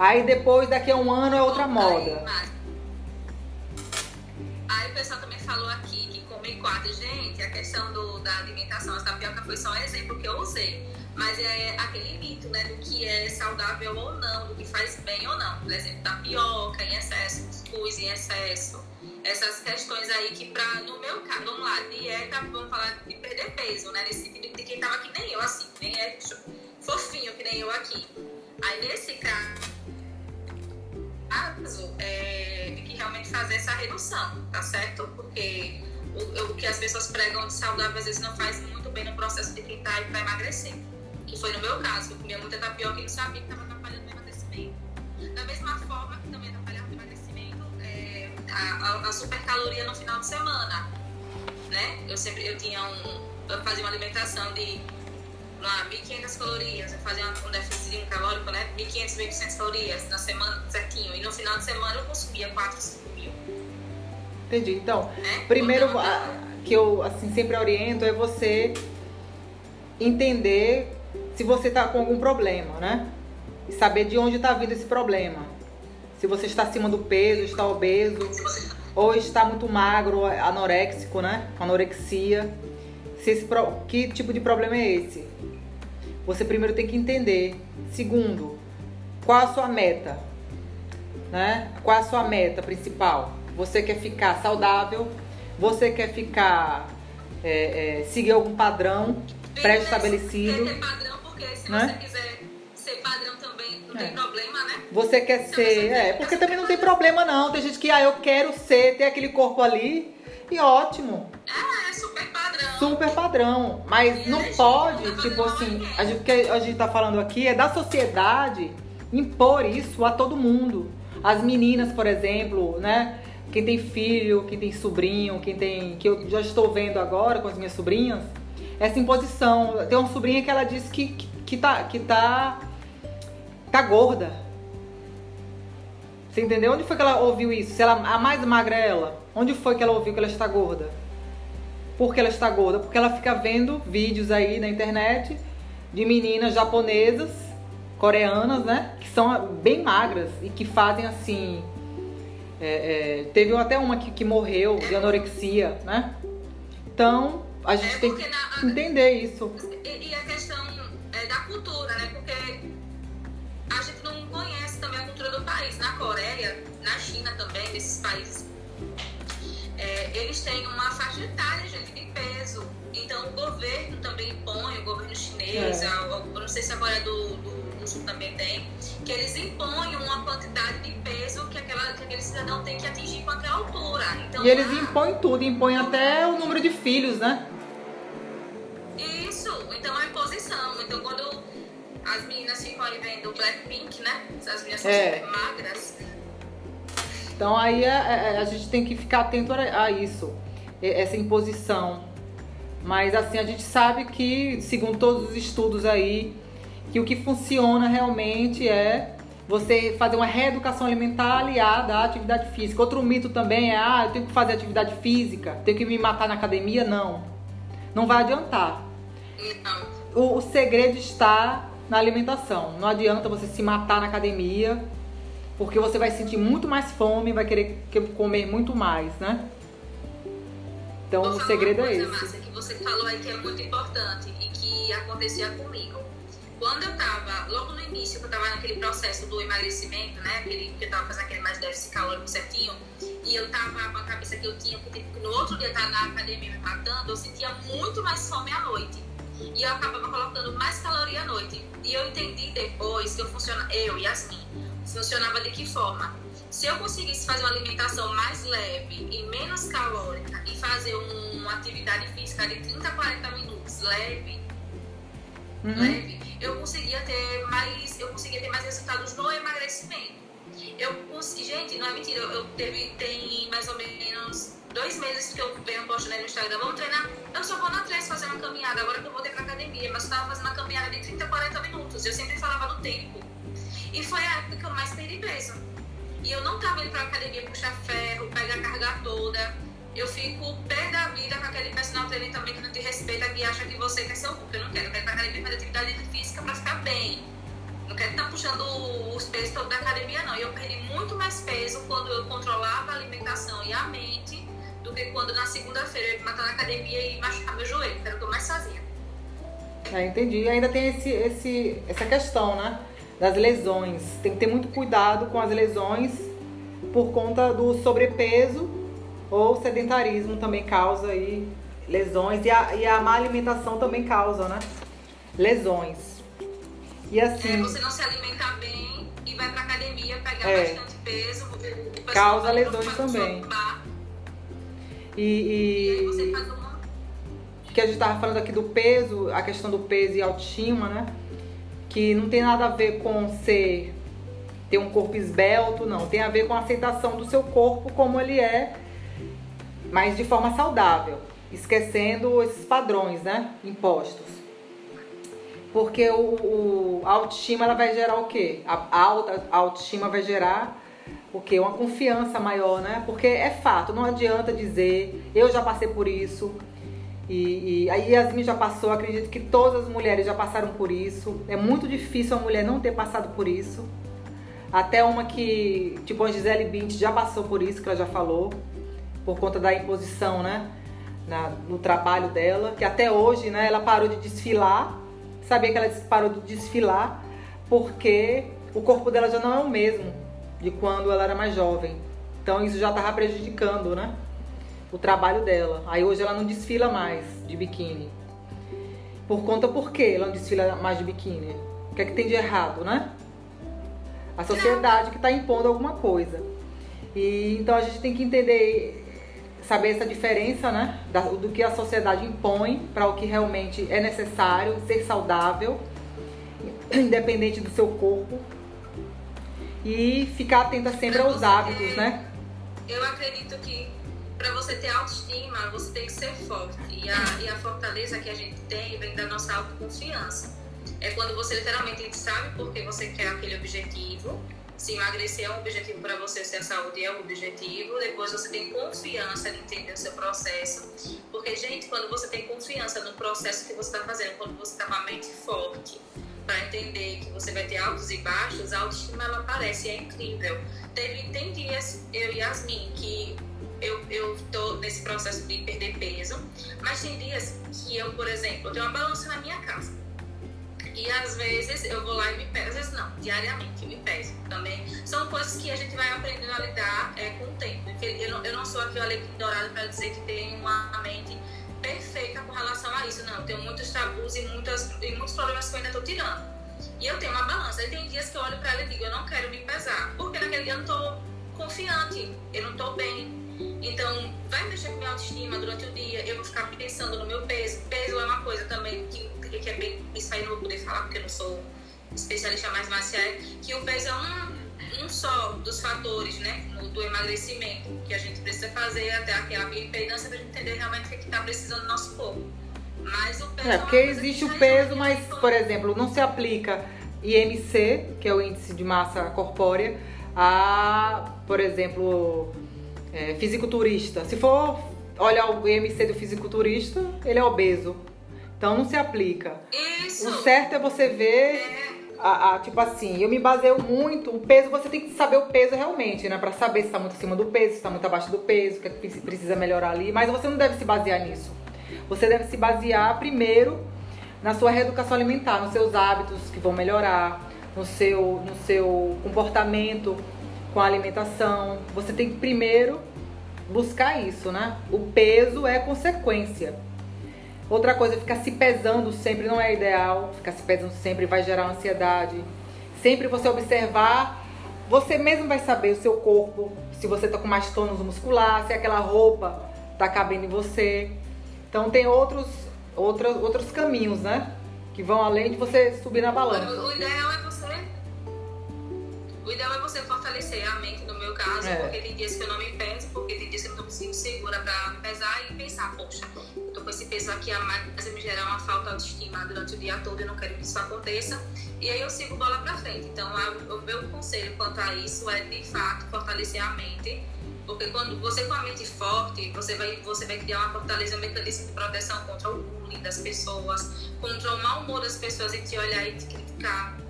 Aí depois, daqui a um ano, é outra moda. Aí o pessoal também falou aqui que come quatro. Gente, a questão do, da alimentação, a tapioca foi só um exemplo que eu usei. Mas é aquele mito, né, do que é saudável ou não, do que faz bem ou não. Por exemplo, tapioca em excesso, cuscuz em excesso. Essas questões aí que, pra, no meu caso, vamos lá, dieta, vamos falar de perder peso, né? Nesse sentido de quem tava que nem eu, assim, nem é fofinho que nem eu aqui. Aí, nesse caso, é, tem que realmente fazer essa redução, tá certo? Porque o, o que as pessoas pregam de saudável às vezes não faz muito bem no processo de quem tá pra emagrecer que foi no meu caso, eu comia muita tapioca e não sabia que estava atrapalhando o emagrecimento. Da mesma forma que também atrapalhava o emagrecimento, é, a, a supercaloria no final de semana, né? Eu sempre, eu tinha um, eu fazia uma alimentação de lá, 1.500 calorias, eu fazia um déficit calórico, né? 1.500, 1.800 calorias na semana certinho. E no final de semana eu consumia 4, 5 mil. Entendi. Então, é? primeiro então, que eu assim sempre oriento é você entender se você está com algum problema, né? E saber de onde está vindo esse problema. Se você está acima do peso, está obeso, ou está muito magro, anoréxico, né? Anorexia. Se esse, que tipo de problema é esse? Você primeiro tem que entender. Segundo, qual a sua meta? Né? Qual a sua meta principal? Você quer ficar saudável? Você quer ficar é, é, seguir algum padrão pré-estabelecido? porque se né? você quiser ser padrão também, não é. tem problema, né? Você quer se ser, você é, porque também não tem problema não. Tem gente que, ah, eu quero ser, ter aquele corpo ali, e ótimo. É, é super padrão. Super padrão. Mas e não pode, tá tipo assim, a gente, o que a gente tá falando aqui é da sociedade impor isso a todo mundo. As meninas, por exemplo, né? Quem tem filho, quem tem sobrinho, quem tem. que eu já estou vendo agora com as minhas sobrinhas, essa imposição. Tem uma sobrinha que ela disse que, que que tá, que tá, tá gorda. Você entendeu? Onde foi que ela ouviu isso? Se ela, a mais magra é ela, onde foi que ela ouviu que ela está gorda? Por que ela está gorda? Porque ela fica vendo vídeos aí na internet de meninas japonesas, coreanas, né? Que são bem magras e que fazem assim. É, é, teve até uma que, que morreu de anorexia, né? Então, a gente é tem que na, entender isso. E, e a questão é, da cultura, né? Porque a gente não conhece também a cultura do país. Na Coreia, na China também, nesses países, é, eles têm uma faixa etária, gente, de peso. Então o governo também impõe, o governo chinês, é. não sei se a Coreia do, do, do, Sul também tem, que eles impõem uma quantidade de peso que, aquela, que aquele cidadão tem que atingir com aquela altura. Então, e eles lá, impõem tudo, impõem até o número de filhos, né? as meninas ficam aí vendo Blackpink, né? As meninas são é. super magras. Então aí a, é, é, a, gente tem que ficar atento a, a isso, essa imposição. Mas assim, a gente sabe que, segundo todos os estudos aí, que o que funciona realmente é você fazer uma reeducação alimentar aliada à atividade física. Outro mito também é, ah, eu tenho que fazer atividade física, tenho que me matar na academia. Não. Não vai adiantar. Não. O, o segredo está na alimentação. Não adianta você se matar na academia, porque você vai sentir muito mais fome, vai querer comer muito mais, né? Então Vou o segredo é esse. Márcia, que você falou aí que é muito importante e que acontecia comigo. Quando eu tava, logo no início, que eu tava naquele processo do emagrecimento, né? Aquele, que eu tava fazendo aquele mais déficit calórico certinho, e eu tava com a cabeça que eu tinha, que tipo, no outro dia estar na academia me matando, eu sentia muito mais fome à noite. E eu acabava colocando mais caloria à noite. E eu entendi depois que eu funciona, eu, Yasmin, funcionava de que forma? Se eu conseguisse fazer uma alimentação mais leve e menos calórica e fazer um, uma atividade física de 30 a 40 minutos leve, uhum. leve, eu conseguia ter mais, eu conseguia ter mais resultados no emagrecimento. Eu gente, não é mentira, eu, eu teve, tem mais ou menos dois meses que eu venho postando no Instagram, vamos treinar. Eu só vou na 3 fazer uma caminhada, agora que eu voltei pra academia, mas eu tava fazendo uma caminhada de 30, 40 minutos. Eu sempre falava do tempo. E foi a época que eu mais perdi peso. E eu não tava indo pra academia puxar ferro, pegar a carga toda. Eu fico pé da vida com aquele personal trainer também que não te respeita, que acha que você quer ser o Eu não quero, eu quero ir pra academia fazer atividade física pra ficar bem. Não quero estar puxando os pesos todos da academia, não. E eu perdi muito mais peso quando eu controlava a alimentação e a mente do que quando na segunda-feira eu ia matar na academia e machucar meu joelho, que era o que eu mais fazia. É, entendi. Ainda tem esse, esse, essa questão, né? Das lesões. Tem que ter muito cuidado com as lesões por conta do sobrepeso ou sedentarismo também causa aí lesões. E a, e a má alimentação também causa, né? Lesões. E assim. É, você não se alimentar bem e vai pra academia pegar é, bastante peso. Causa lesões também. E, e, e aí você faz uma que a gente estava falando aqui do peso, a questão do peso e autoestima, né? Que não tem nada a ver com ser ter um corpo esbelto, não. Tem a ver com a aceitação do seu corpo como ele é, mas de forma saudável, esquecendo esses padrões, né? Impostos. Porque o, o a autoestima ela vai gerar o quê? A alta autoestima vai gerar o quê? Uma confiança maior, né? Porque é fato, não adianta dizer eu já passei por isso, e, e a Yasmin já passou, acredito que todas as mulheres já passaram por isso. É muito difícil a mulher não ter passado por isso. Até uma que, tipo a Gisele Bint, já passou por isso, que ela já falou, por conta da imposição, né? Na, no trabalho dela, que até hoje, né, ela parou de desfilar. Sabia que ela parou de desfilar porque o corpo dela já não é o mesmo de quando ela era mais jovem. Então isso já estava prejudicando, né? O trabalho dela. Aí hoje ela não desfila mais de biquíni. Por conta por quê ela não desfila mais de biquíni? O que é que tem de errado, né? A sociedade que está impondo alguma coisa. E então a gente tem que entender, saber essa diferença, né? do que a sociedade impõe para o que realmente é necessário, ser saudável, independente do seu corpo. E ficar atenta sempre aos hábitos, né? Eu acredito que para você ter autoestima, você tem que ser forte. E a, e a fortaleza que a gente tem vem da nossa autoconfiança. É quando você literalmente sabe por que você quer aquele objetivo. Se emagrecer é um objetivo para você, se a saúde é um objetivo, depois você tem confiança de entender o seu processo. Porque, gente, quando você tem confiança no processo que você está fazendo, quando você está com a mente forte, para entender que você vai ter altos e baixos, a autoestima ela aparece, é incrível. Teve, tem dias, eu e Yasmin, que eu, eu tô nesse processo de perder peso, mas tem dias que eu, por exemplo, eu tenho uma balança na minha casa. E às vezes eu vou lá e me peso, às vezes não, diariamente me peso também. São coisas que a gente vai aprendendo a lidar é, com o tempo. Porque eu não, eu não sou aqui o alecrim dourado para dizer que tem uma mente perfeita com relação a isso. Não, eu tenho muitos tabus e, muitas, e muitos problemas que eu ainda estou tirando. E eu tenho uma balança. E tem dias que eu olho para ela e digo, eu não quero me pesar. Porque naquele dia eu não estou confiante, eu não estou bem então, vai mexer com minha autoestima durante o dia, eu vou ficar pensando no meu peso. Peso é uma coisa também que, que é bem. Isso aí não vou poder falar porque eu não sou especialista mais marcial, que o peso é um, um só dos fatores, né, do emagrecimento que a gente precisa fazer até aquela bioimpedância para entender realmente o que é está precisando do nosso corpo. Mas o peso é, é porque existe o peso, mas, por exemplo, não se aplica IMC, que é o índice de massa corpórea, a, por exemplo, é, fisiculturista. Se for olhar o IMC do fisiculturista, ele é obeso. Então não se aplica. Isso. O certo é você ver. É. A, a, tipo assim, eu me baseio muito. O peso, você tem que saber o peso realmente, né? Pra saber se está muito acima do peso, se está muito abaixo do peso, o que, é que precisa melhorar ali. Mas você não deve se basear nisso. Você deve se basear primeiro na sua reeducação alimentar, nos seus hábitos que vão melhorar, no seu, no seu comportamento com a alimentação. Você tem que primeiro buscar isso, né? O peso é consequência. Outra coisa, ficar se pesando sempre não é ideal. Ficar se pesando sempre vai gerar ansiedade. Sempre você observar, você mesmo vai saber o seu corpo, se você tá com mais tônus muscular, se aquela roupa tá cabendo em você. Então tem outros, outros, outros caminhos, né? Que vão além de você subir na balança. O ideal é o ideal é você fortalecer a mente, no meu caso, é. porque tem dias que eu não me peso, porque tem dias que eu não me segura para me pesar e pensar, poxa, eu tô com esse peso aqui a mais, me gerar uma falta de autoestima durante o dia todo, eu não quero que isso aconteça. E aí eu sigo bola para frente. Então, o meu conselho quanto a isso é, de fato, fortalecer a mente. Porque quando você com a mente forte, você vai, você vai criar uma fortaleza, um mecanismo de proteção contra o bullying das pessoas, contra o mau humor das pessoas e te olhar e te criticar.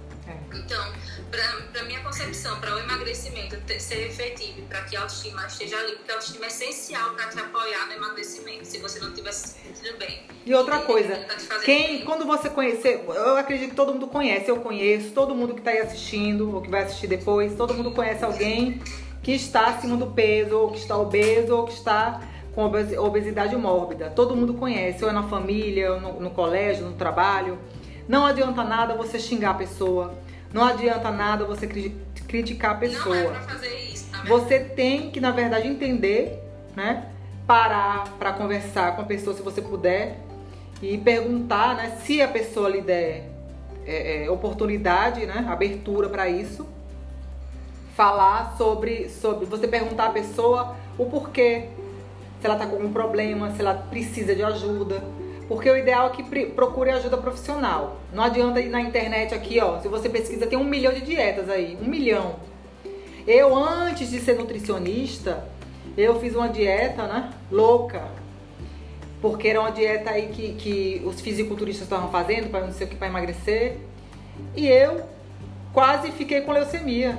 Então, para minha concepção, para o emagrecimento ter, ser efetivo, para que a autoestima esteja ali, porque a autoestima é essencial para te apoiar no emagrecimento, se você não estiver se sentindo bem. E outra coisa, tá quem, bem. quando você conhecer, eu acredito que todo mundo conhece, eu conheço, todo mundo que está aí assistindo, ou que vai assistir depois, todo mundo conhece alguém que está acima do peso, ou que está obeso, ou que está com obesidade mórbida. Todo mundo conhece, ou é na família, ou no, no colégio, no trabalho. Não adianta nada você xingar a pessoa. Não adianta nada você criticar a pessoa. Não é pra fazer isso, tá Você tem que, na verdade, entender, né? Parar para conversar com a pessoa se você puder e perguntar, né? Se a pessoa lhe der é, é, oportunidade, né? Abertura para isso. Falar sobre, sobre. Você perguntar à pessoa o porquê. Se ela tá com algum problema, se ela precisa de ajuda porque o ideal é que procure ajuda profissional. Não adianta ir na internet aqui, ó. Se você pesquisa, tem um milhão de dietas aí. Um milhão. Eu, antes de ser nutricionista, eu fiz uma dieta, né? Louca. Porque era uma dieta aí que, que os fisiculturistas estavam fazendo para não sei o que, para emagrecer. E eu quase fiquei com leucemia.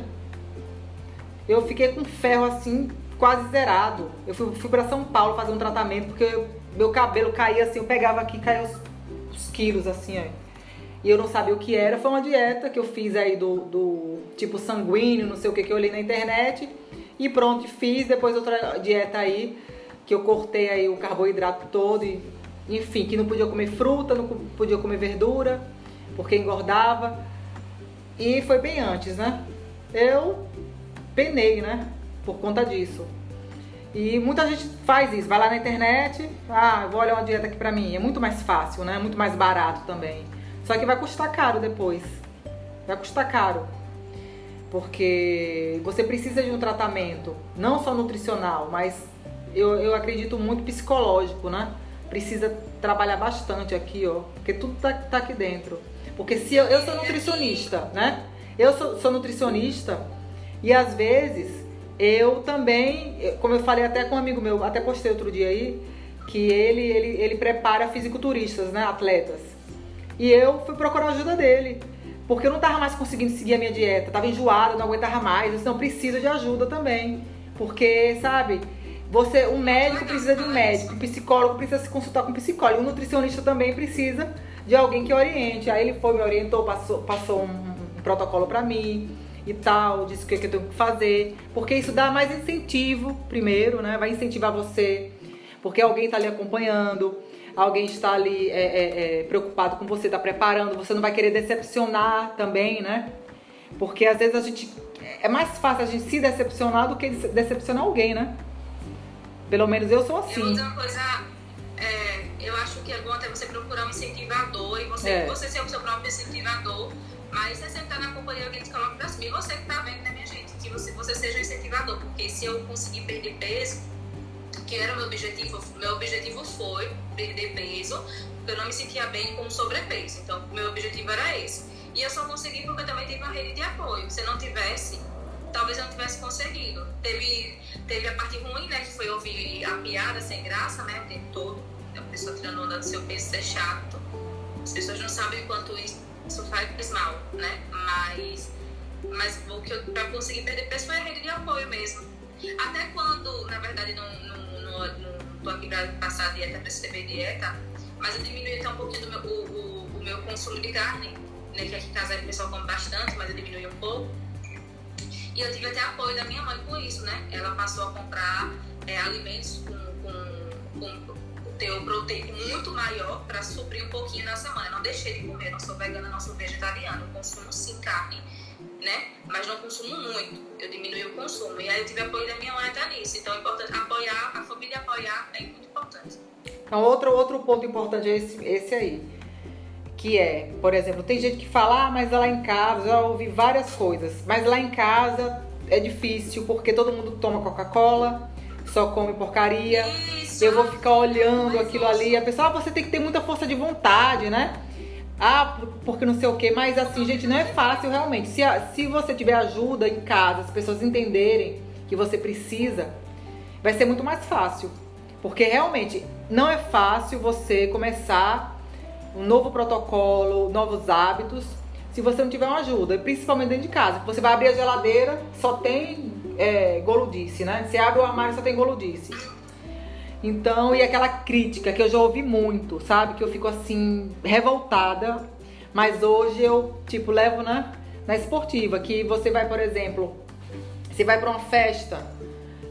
Eu fiquei com ferro assim, quase zerado. Eu fui, fui para São Paulo fazer um tratamento porque eu meu cabelo caía assim, eu pegava aqui, caía os, os quilos assim, ó. E eu não sabia o que era. Foi uma dieta que eu fiz aí do, do tipo sanguíneo, não sei o que, que eu olhei na internet. E pronto, fiz. Depois outra dieta aí, que eu cortei aí o carboidrato todo. E, enfim, que não podia comer fruta, não podia comer verdura, porque engordava. E foi bem antes, né? Eu penei, né? Por conta disso. E muita gente faz isso, vai lá na internet, ah, vou olhar uma dieta aqui pra mim. É muito mais fácil, né? Muito mais barato também. Só que vai custar caro depois. Vai custar caro. Porque você precisa de um tratamento, não só nutricional, mas eu, eu acredito muito psicológico, né? Precisa trabalhar bastante aqui, ó. Porque tudo tá, tá aqui dentro. Porque se eu, eu sou nutricionista, né? Eu sou, sou nutricionista e às vezes eu também, como eu falei até com um amigo meu, até postei outro dia aí, que ele, ele, ele prepara fisiculturistas, né, atletas. E eu fui procurar a ajuda dele, porque eu não tava mais conseguindo seguir a minha dieta, tava enjoada, não aguentava mais, então precisa de ajuda também. Porque, sabe, você, um médico precisa de um médico, um psicólogo precisa se consultar com um psicólogo, um nutricionista também precisa de alguém que oriente. Aí ele foi, me orientou, passou, passou um, um protocolo para mim e tal, disse o que, que eu tenho que fazer, porque isso dá mais incentivo, primeiro, né? Vai incentivar você, porque alguém está ali acompanhando, alguém está ali é, é, é, preocupado com você, está preparando, você não vai querer decepcionar também, né? Porque às vezes a gente. É mais fácil a gente se decepcionar do que decepcionar alguém, né? Pelo menos eu sou assim. Eu vou dizer uma coisa, é, eu acho que é bom até você procurar um incentivador e você, é. você ser o seu próprio incentivador mas você sempre tá na companhia, alguém te coloca pra. E você que tá vendo, né, minha gente? Que você, você seja um incentivador. Porque se eu conseguir perder peso, que era o meu objetivo, meu objetivo foi perder peso, porque eu não me sentia bem com sobrepeso. Então, meu objetivo era esse. E eu só consegui porque eu também tive uma rede de apoio. Se não tivesse, talvez eu não tivesse conseguido. Teve, teve a parte ruim, né, que foi ouvir a piada sem graça, né, o tempo todo. A pessoa tirando onda do seu peso, ser chato. As pessoas não sabem o quanto isso isso faz mal, né? Mas, mas o que eu, pra conseguir perder peso foi a rede de apoio mesmo. Até quando, na verdade, não, não, não, não tô aqui pra passar dieta, pra escrever dieta, mas eu diminui até um pouquinho meu, o, o, o meu consumo de carne, né? Que aqui em casa o pessoal come bastante, mas eu diminui um pouco. E eu tive até apoio da minha mãe com isso, né? Ela passou a comprar é, alimentos com, com, com teor proteico muito maior para suprir um pouquinho na semana. Eu não deixei de comer, não sou vegana, não sou vegetariana. Eu consumo sim carne, né? Mas não consumo muito. Eu diminui o consumo. E aí eu tive apoio da minha mãe até nisso. Então é importante apoiar, a família apoiar é muito importante. Então, outro, outro ponto importante é esse, esse aí. Que é, por exemplo, tem gente que fala, ah, mas lá em casa, já ouvi várias coisas, mas lá em casa é difícil porque todo mundo toma Coca-Cola, só come porcaria. Isso. Eu vou ficar olhando aquilo ali. A pessoa, ah, você tem que ter muita força de vontade, né? Ah, porque não sei o que. Mas assim, gente, não é fácil realmente. Se, se você tiver ajuda em casa, as pessoas entenderem que você precisa, vai ser muito mais fácil. Porque realmente não é fácil você começar um novo protocolo, novos hábitos, se você não tiver uma ajuda, principalmente dentro de casa. Você vai abrir a geladeira, só tem é, goludice, né? Você abre o armário, só tem goludice. Então, e aquela crítica que eu já ouvi muito, sabe? Que eu fico assim, revoltada. Mas hoje eu, tipo, levo na, na esportiva. Que você vai, por exemplo, você vai para uma festa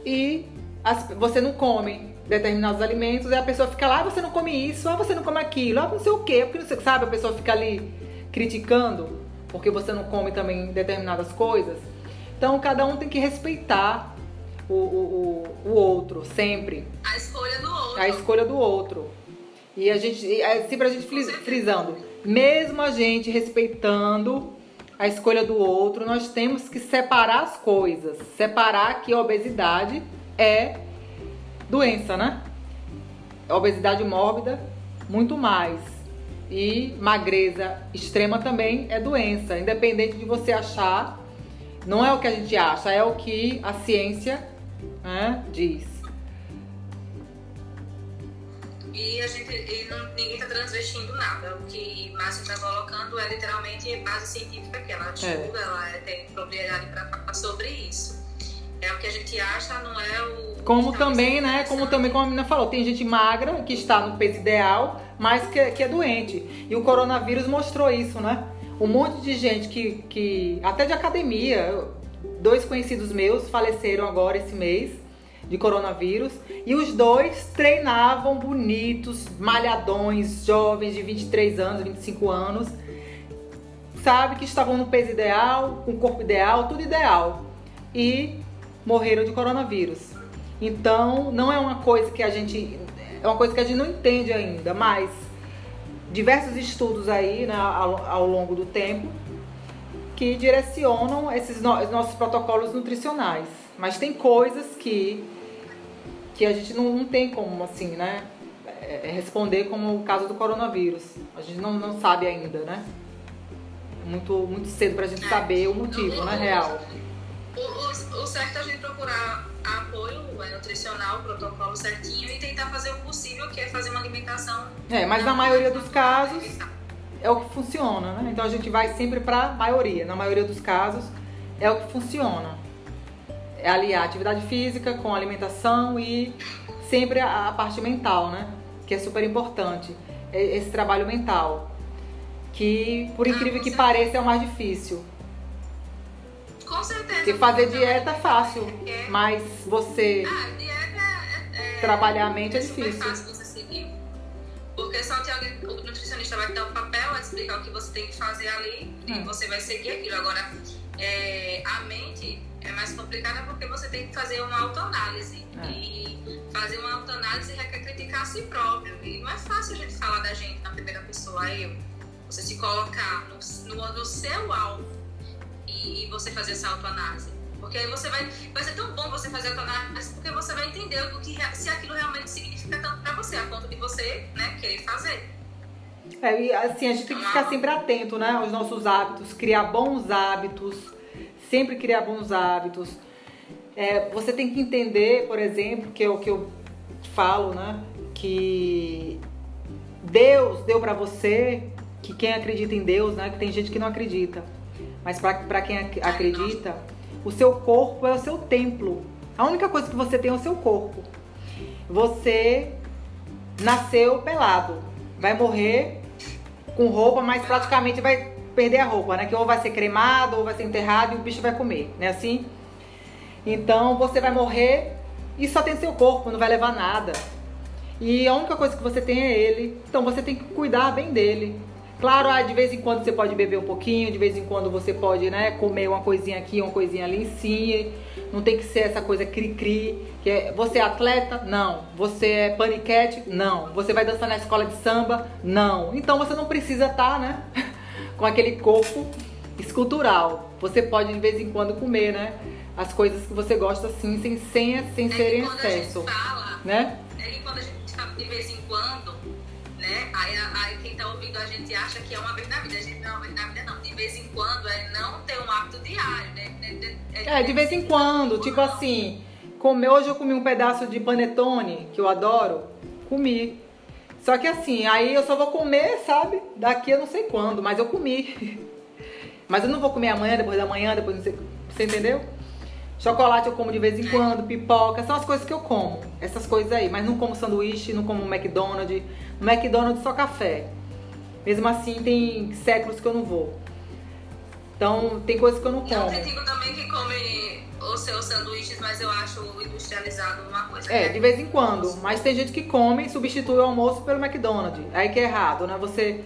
e as, você não come determinados alimentos e a pessoa fica lá, ah, você não come isso, ah, você não come aquilo, ah, não sei o quê, porque não sei, sabe? A pessoa fica ali criticando porque você não come também determinadas coisas. Então, cada um tem que respeitar o, o, o, outro, sempre. A escolha do outro. A escolha do outro. E a gente, é sempre a gente frisando, mesmo a gente respeitando a escolha do outro, nós temos que separar as coisas. Separar que a obesidade é doença, né? A obesidade mórbida, muito mais. E magreza extrema também é doença, independente de você achar. Não é o que a gente acha, é o que a ciência né, diz. E a gente e não, ninguém está transvestindo nada. O que Márcio está colocando é literalmente base científica que ela é. estuda, é. ela tem propriedade para falar sobre isso. É o que a gente acha, não é o. Como também, né? Como também, como a menina falou, tem gente magra que está no peso ideal, mas que, que é doente. E o coronavírus mostrou isso, né? Um monte de gente que, que. Até de academia, dois conhecidos meus faleceram agora esse mês de coronavírus e os dois treinavam bonitos, malhadões, jovens de 23 anos, 25 anos, sabe que estavam no peso ideal, com o corpo ideal, tudo ideal e morreram de coronavírus. Então, não é uma coisa que a gente é uma coisa que a gente não entende ainda, mas diversos estudos aí né, ao, ao longo do tempo que direcionam esses no, nossos protocolos nutricionais. Mas tem coisas que, que a gente não, não tem como, assim, né? É, é responder como o caso do coronavírus. A gente não, não sabe ainda, né? Muito, muito cedo pra gente saber o motivo, né? Real. Certo é a gente procurar apoio é, nutricional, protocolo certinho e tentar fazer o possível, que é fazer uma alimentação. É, mas na maioria dos casos é o que funciona, né? Então a gente vai sempre para a maioria. Na maioria dos casos é o que funciona. É aliar atividade física com alimentação e sempre a, a parte mental, né? Que é super importante. É esse trabalho mental. Que, por ah, incrível que pareça, é o mais difícil. Com certeza. Porque fazer dieta é fácil, é. mas você ah, dieta é, é, trabalhar a mente é, é difícil. Fácil você seguir. Porque só tem alguém, o nutricionista vai dar um papel, vai explicar o que você tem que fazer ali e hum. você vai seguir aquilo. Agora, é, a mente é mais complicada porque você tem que fazer uma autoanálise. É. E fazer uma autoanálise requer criticar a si próprio. E não é fácil a gente falar da gente na primeira pessoa, eu. Você se colocar no, no, no seu alvo e, e você fazer essa autoanálise. Porque aí você vai. Vai ser tão bom você fazer a autoanálise porque você vai entender o que, se aquilo realmente significa tanto para você, a ponto de você né, querer fazer. É, e assim, a gente tem que ficar sempre atento, né, aos nossos hábitos, criar bons hábitos, sempre criar bons hábitos. É, você tem que entender, por exemplo, que é o que eu falo, né, que Deus deu para você, que quem acredita em Deus, né, que tem gente que não acredita, mas para quem acredita, o seu corpo é o seu templo. A única coisa que você tem é o seu corpo. Você nasceu pelado, vai morrer com roupa, mas praticamente vai perder a roupa, né? Que ou vai ser cremado, ou vai ser enterrado e o bicho vai comer, né? Assim. Então você vai morrer e só tem seu corpo, não vai levar nada. E a única coisa que você tem é ele. Então você tem que cuidar bem dele. Claro, ah, de vez em quando você pode beber um pouquinho, de vez em quando você pode, né, comer uma coisinha aqui, uma coisinha ali em si. Não tem que ser essa coisa cri-cri. Que é, você é atleta? Não. Você é paniquete? Não. Você vai dançar na escola de samba? Não. Então você não precisa estar, tá, né, com aquele corpo escultural. Você pode de vez em quando comer, né, as coisas que você gosta assim, sem, sem, sem é serem excesso. Fala, né? É que quando a gente fala de vez em quando né? Aí, aí quem tá ouvindo a gente acha que é uma vez na vida. A gente não é uma vez na vida, não. De vez em quando é não ter um hábito diário, né? É, de vez em quando. Tipo assim, comer, hoje eu comi um pedaço de panetone, que eu adoro. Comi. Só que assim, aí eu só vou comer, sabe? Daqui eu não sei quando, mas eu comi. Mas eu não vou comer amanhã, depois da manhã, depois não sei. Você entendeu? Chocolate eu como de vez em quando, pipoca, são as coisas que eu como. Essas coisas aí. Mas não como sanduíche, não como McDonald's. No McDonald's só café. Mesmo assim, tem séculos que eu não vou. Então, tem coisas que eu não como. Tem tipo também que come os seus sanduíches, mas eu acho industrializado uma coisa. É, de vez em quando. Mas tem gente que come e substitui o almoço pelo McDonald's. Aí que é errado, né? Você,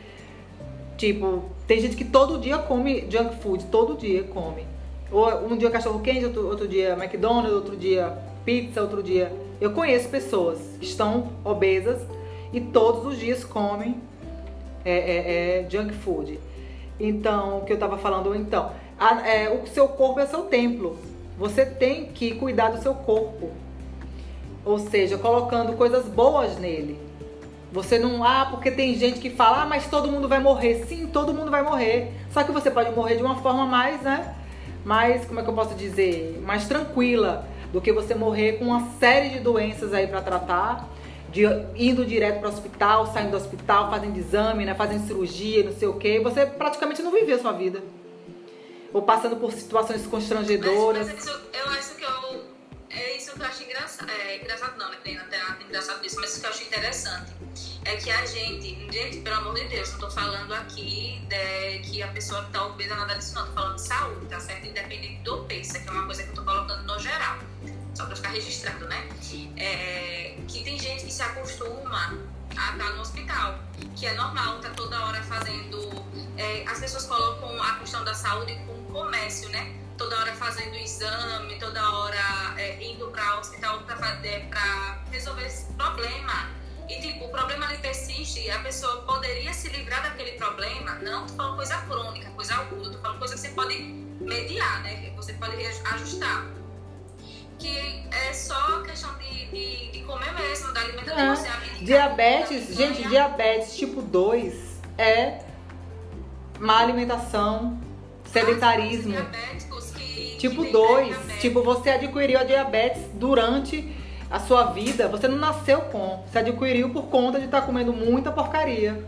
tipo, tem gente que todo dia come junk food, todo dia come. Ou um dia cachorro quente, outro, outro dia McDonald's, outro dia pizza, outro dia. Eu conheço pessoas que estão obesas e todos os dias comem é, é, é junk food. Então, o que eu estava falando, então, a, é, o seu corpo é seu templo. Você tem que cuidar do seu corpo. Ou seja, colocando coisas boas nele. Você não, ah, porque tem gente que fala, ah, mas todo mundo vai morrer. Sim, todo mundo vai morrer. Só que você pode morrer de uma forma mais, né? Mais, como é que eu posso dizer? Mais tranquila do que você morrer com uma série de doenças aí para tratar, de, indo direto para o hospital, saindo do hospital, fazendo exame, né? Fazendo cirurgia, não sei o quê. Você praticamente não viveu a sua vida. Ou passando por situações constrangedoras. Mas, mas isso, eu acho que eu, é isso que eu acho engraçado. É, engraçado não, né? Tem até engraçado disso, mas isso que eu acho interessante é que a gente, gente, pelo amor de Deus, não tô falando aqui de, que a pessoa tá obesa nada disso, não. Tô falando de saúde, tá certo? Independente do peso, que é uma coisa que eu tô colocando no geral. Só pra ficar registrado, né? É, que tem gente que se acostuma a estar no hospital, que é normal, tá toda hora fazendo. É, as pessoas colocam a questão da saúde como comércio, né? Toda hora fazendo exame, toda hora é, indo para o hospital para é, resolver esse problema. E tipo, o problema ali persiste e a pessoa poderia se livrar daquele problema. Não tô falando coisa crônica, coisa aguda, tô falando coisa que você pode mediar, né? Você pode ajustar que é só questão de, de, de comer mesmo, da alimentação. É. Diabetes, gente, diabetes tipo 2 é má alimentação, sedentarismo. Que, tipo 2, tipo você adquiriu a diabetes durante a sua vida, você não nasceu com, você adquiriu por conta de estar tá comendo muita porcaria.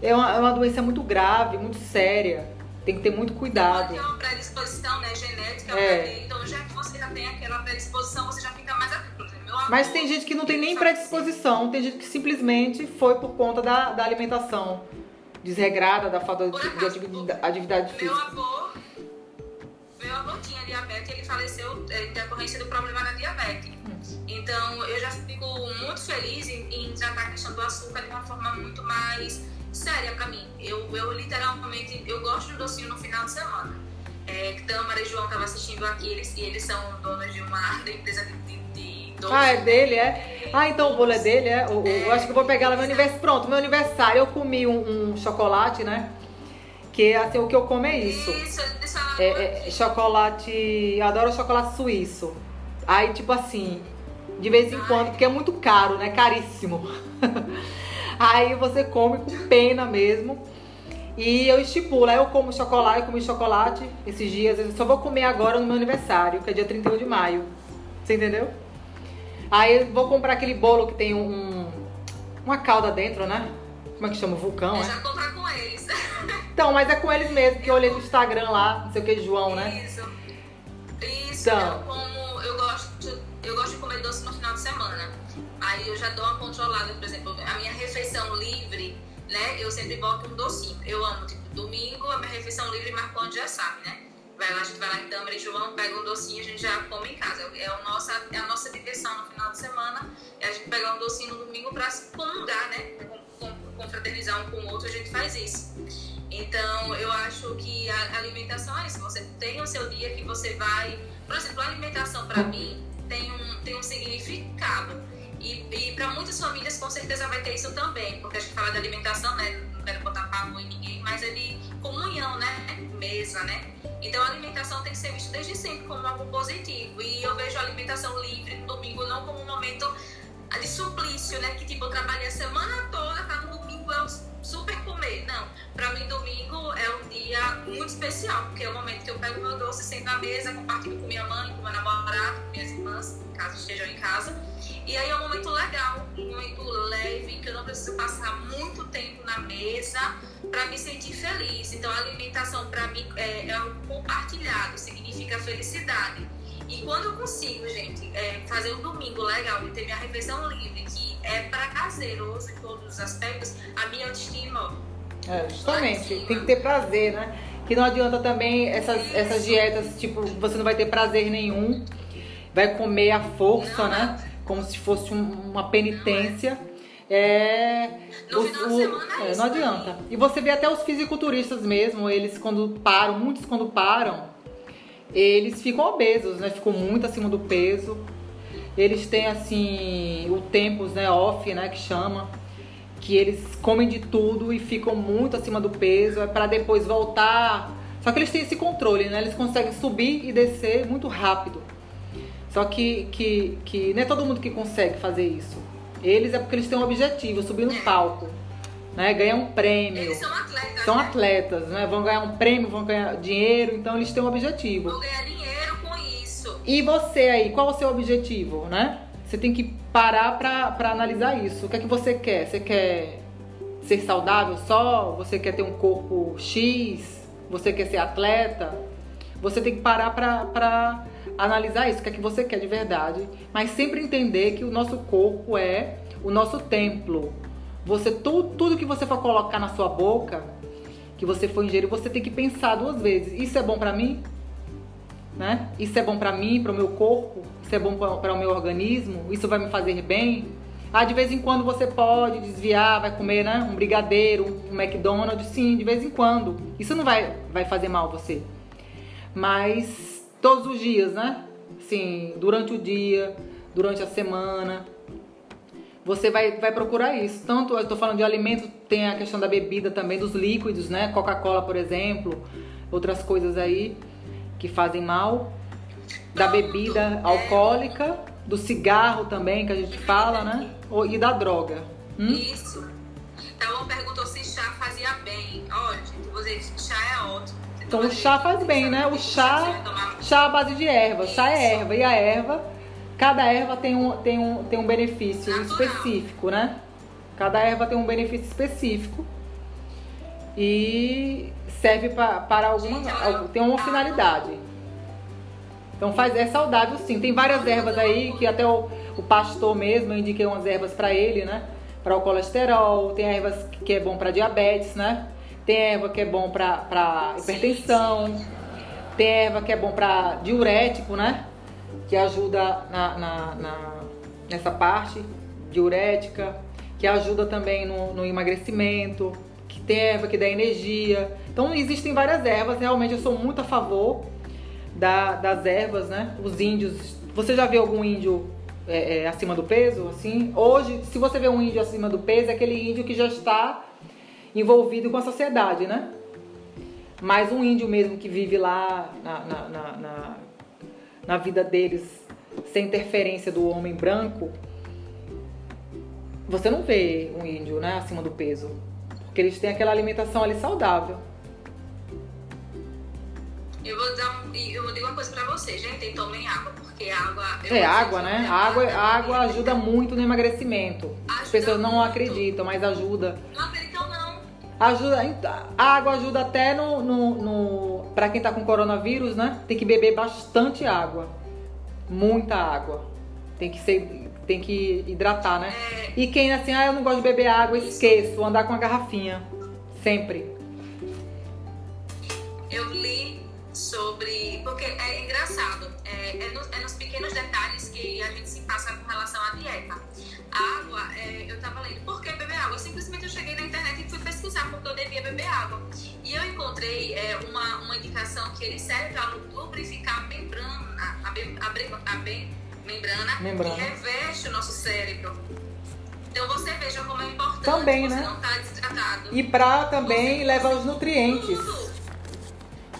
É uma, é uma doença muito grave, muito séria. Tem que ter muito cuidado. É uma predisposição né, genética, é. então já que você já tem aquela predisposição, você já fica mais atento. Mas tem gente que não tem nem predisposição, tem gente que simplesmente foi por conta da, da alimentação desregrada, da falta de, acaso, de atividade física. Meu avô, meu avô tinha diabetes e ele faleceu é, em decorrência do problema da diabetes. Então eu já fico muito feliz em, em tratar a questão do açúcar de uma forma muito mais séria pra mim. Eu, eu literalmente, eu gosto de docinho no final de semana. É, Tâmara e João estavam assistindo aqui, eles, e eles são donos de uma empresa de, de, de doce. Ah, é dele, é? Ah, então o bolo é dele, é? Eu, é, eu acho que eu vou pegar lá no meu aniversário. Pronto, meu aniversário eu comi um, um, chocolate, né? Que assim, o que eu como é isso. Isso, é, é, chocolate. Eu adoro chocolate suíço. Aí, tipo assim, de vez em quando, porque é muito caro, né? Caríssimo. Aí você come com pena mesmo. E eu estipulo, aí eu como chocolate, eu comi chocolate esses dias, eu só vou comer agora no meu aniversário, que é dia 31 de maio. Você entendeu? Aí eu vou comprar aquele bolo que tem um, uma calda dentro, né? Como é que chama? Vulcão, é? Já comprar com eles. Então, mas é com eles mesmo, que eu olhei no Instagram lá, não sei o que, João, né? Isso. Isso, então. eu como, eu gosto, eu gosto de comer doce no final de semana. Aí eu já dou uma controlada, por exemplo, a minha refeição livre, né? Eu sempre boto um docinho. Eu amo, tipo, domingo a minha refeição livre, Marconde já sabe, né? Vai lá, a gente vai lá em Tâmara e João, pega um docinho a gente já come em casa. É a nossa, é a nossa diversão no final de semana. É a gente pegar um docinho no domingo pra se comungar, né? Confraternizar um com o outro, a gente faz isso. Então, eu acho que a alimentação é isso. Você tem o seu dia que você vai. Por exemplo, a alimentação para mim tem um, tem um significado. E, e para muitas famílias, com certeza, vai ter isso também, porque a gente fala de alimentação, né? Não quero botar pavor em ninguém, mas é de comunhão, né? Mesa, né? Então, a alimentação tem que ser vista desde sempre como algo positivo. E eu vejo a alimentação livre no domingo não como um momento de suplício, né? Que tipo, eu trabalhei a semana toda, tá no domingo é super comer. Não, para mim domingo é um dia muito especial, porque é o momento que eu pego meu doce, sento na mesa, compartilho com minha mãe, com meu namorado, com minhas irmãs, caso estejam em casa E aí é um momento legal, um momento leve, que eu não preciso passar muito tempo na mesa para me sentir feliz. Então, a alimentação para mim é, é um compartilhado, significa felicidade. E quando eu consigo, gente, é, fazer um domingo legal de ter minha refeição livre, que é para prazeroso em todos os aspectos, a minha autoestima. É, justamente, tem que ter prazer, né? Que não adianta também essas, essas dietas, tipo, você não vai ter prazer nenhum, vai comer à força, Não, né? Como se fosse um- uma penitência. É. No o- final de o- semana é é, não adianta. E você vê até os fisiculturistas mesmo, eles quando param, muitos quando param, eles ficam obesos, né? Ficam muito acima do peso. Eles têm assim o tempos, né, off, né, que chama, que eles comem de tudo e ficam muito acima do peso, é para depois voltar. Só que eles têm esse controle, né? Eles conseguem subir e descer muito rápido. Só que, que, que não é todo mundo que consegue fazer isso. Eles é porque eles têm um objetivo, subir no palco, né? Ganhar um prêmio. Eles são atletas. São né? atletas, né? Vão ganhar um prêmio, vão ganhar dinheiro, então eles têm um objetivo. Vou ganhar dinheiro com isso. E você aí, qual é o seu objetivo, né? Você tem que parar pra, pra analisar isso. O que é que você quer? Você quer ser saudável só? Você quer ter um corpo X? Você quer ser atleta? Você tem que parar pra, pra analisar isso, o que é que você quer de verdade. Mas sempre entender que o nosso corpo é o nosso templo. Você, tudo, tudo que você for colocar na sua boca, que você for ingerir, você tem que pensar duas vezes. Isso é bom pra mim? né? Isso é bom pra mim, para o meu corpo? Isso é bom para o meu organismo? Isso vai me fazer bem? Ah, de vez em quando você pode desviar, vai comer, né? Um brigadeiro, um McDonald's, sim, de vez em quando. Isso não vai, vai fazer mal a você. Mas todos os dias, né? Sim, durante o dia, durante a semana, você vai, vai procurar isso. Tanto, eu estou falando de alimento, tem a questão da bebida também, dos líquidos, né? Coca-Cola, por exemplo, outras coisas aí que fazem mal. Da bebida alcoólica, do cigarro também, que a gente fala, né? E da droga. Hum? Isso. Então, perguntou se chá fazia bem. Ó, gente, que chá é ótimo. Então o chá faz bem, né? O chá, chá à base de erva. Chá é erva. E a erva, cada erva tem um, tem um, tem um benefício específico, né? Cada erva tem um benefício específico. E serve pra, para alguma. Tem uma finalidade. Então faz, é saudável sim. Tem várias ervas aí que até o, o pastor mesmo indiquei umas ervas para ele, né? Para o colesterol, tem ervas que é bom para diabetes, né? Tem erva que é bom para hipertensão. Tem erva que é bom para diurético, né? Que ajuda na, na- na- nessa parte diurética, que ajuda também no, no emagrecimento, que tem erva que dá energia. Então existem várias ervas, realmente eu sou muito a favor da- das ervas, né? Os índios. Você já viu algum índio é, é, acima do peso? Assim? Hoje, se você vê um índio acima do peso, é aquele índio que já está envolvido com a sociedade, né? Mas um índio mesmo que vive lá na, na, na, na, na vida deles, sem interferência do homem branco, você não vê um índio né, acima do peso. Porque eles têm aquela alimentação ali saudável. Eu vou dar um, eu vou dizer uma coisa pra vocês, gente, tomem água, porque água. É vou água, né? é A água, água, água ajuda muito no emagrecimento. As Ajuda pessoas não muito. acreditam, mas ajuda. Não acreditam, não. Ajuda, a água ajuda até no, no, no para quem tá com coronavírus, né? Tem que beber bastante água, muita água. Tem que ser, tem que hidratar, né? É, E quem assim, ah, eu não gosto de beber água, esqueço, andar com a garrafinha, sempre. eu li sobre. Porque é engraçado, é, é, nos, é nos pequenos detalhes que a gente se passa com relação à dieta. A água, é, eu tava lendo, por que beber água? Simplesmente eu cheguei na internet e fui pesquisar porque eu devia beber água. E eu encontrei é, uma, uma indicação que ele serve para lubrificar a membrana, a, be- a, bre- a be- membrana, Membrana. que reveste o nosso cérebro. Então você veja como é importante Também, você né? não estar desidratado. E pra também levar os nutrientes. Tudo.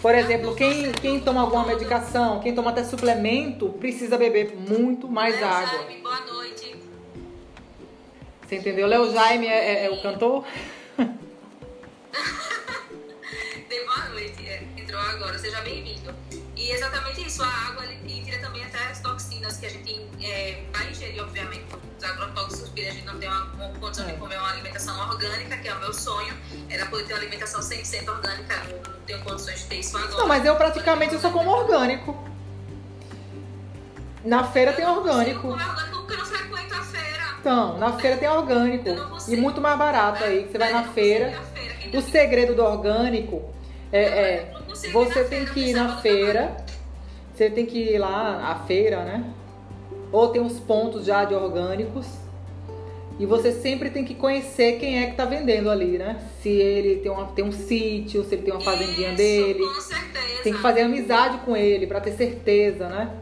Por exemplo, quem, quem toma alguma medicação, quem toma até suplemento, precisa beber muito mais Léo água. Jaime, boa noite. Você entendeu? Léo Jaime é, é- é o cantor? Dê boa noite, é, entrou agora, seja bem-vindo. E exatamente isso, a água ele tira também até as toxinas que a gente é, vai ingerir, obviamente, produtos agrotóxicos, porque a gente não tem uma, uma condição é. de comer uma alimentação orgânica, que é o meu sonho, era poder ter uma alimentação 100% orgânica, não, não tenho condições de ter isso agora. Não, mas eu praticamente eu só como orgânico. Na feira eu tem orgânico. Não orgânico porque eu não frequento a feira. Então, na feira tem orgânico. E muito mais barato aí. Você vai na feira. O segredo do orgânico é, é você tem que ir na feira. Você tem que ir lá à feira, né? Ou tem uns pontos já de orgânicos. E você sempre tem que conhecer quem é que tá vendendo ali, né? Se ele tem, uma, tem um sítio, se ele tem uma fazendinha Isso, dele. Com certeza. Tem que fazer amizade com ele para ter certeza, né?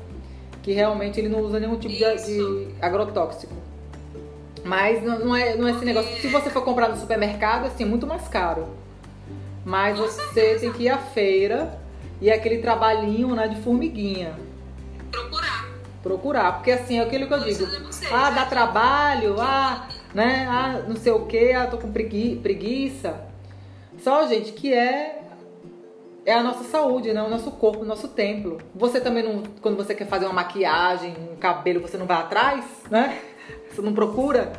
Que realmente ele não usa nenhum tipo de, de, agrotóxico. Mas não, não, é, não é esse negócio. Se você for comprar no supermercado, assim, é muito mais caro. Mas você tem que ir à feira e aquele trabalhinho né, de formiguinha. Procurar. Procurar, porque assim é aquilo que eu digo. Ah, dá trabalho, ah, né? Ah, não sei o que, ah, tô com preguiça. Só, gente, que é é a nossa saúde, né? O nosso corpo, o nosso templo. Você também não, quando você quer fazer uma maquiagem, um cabelo, você não vai atrás, né? Você não procura.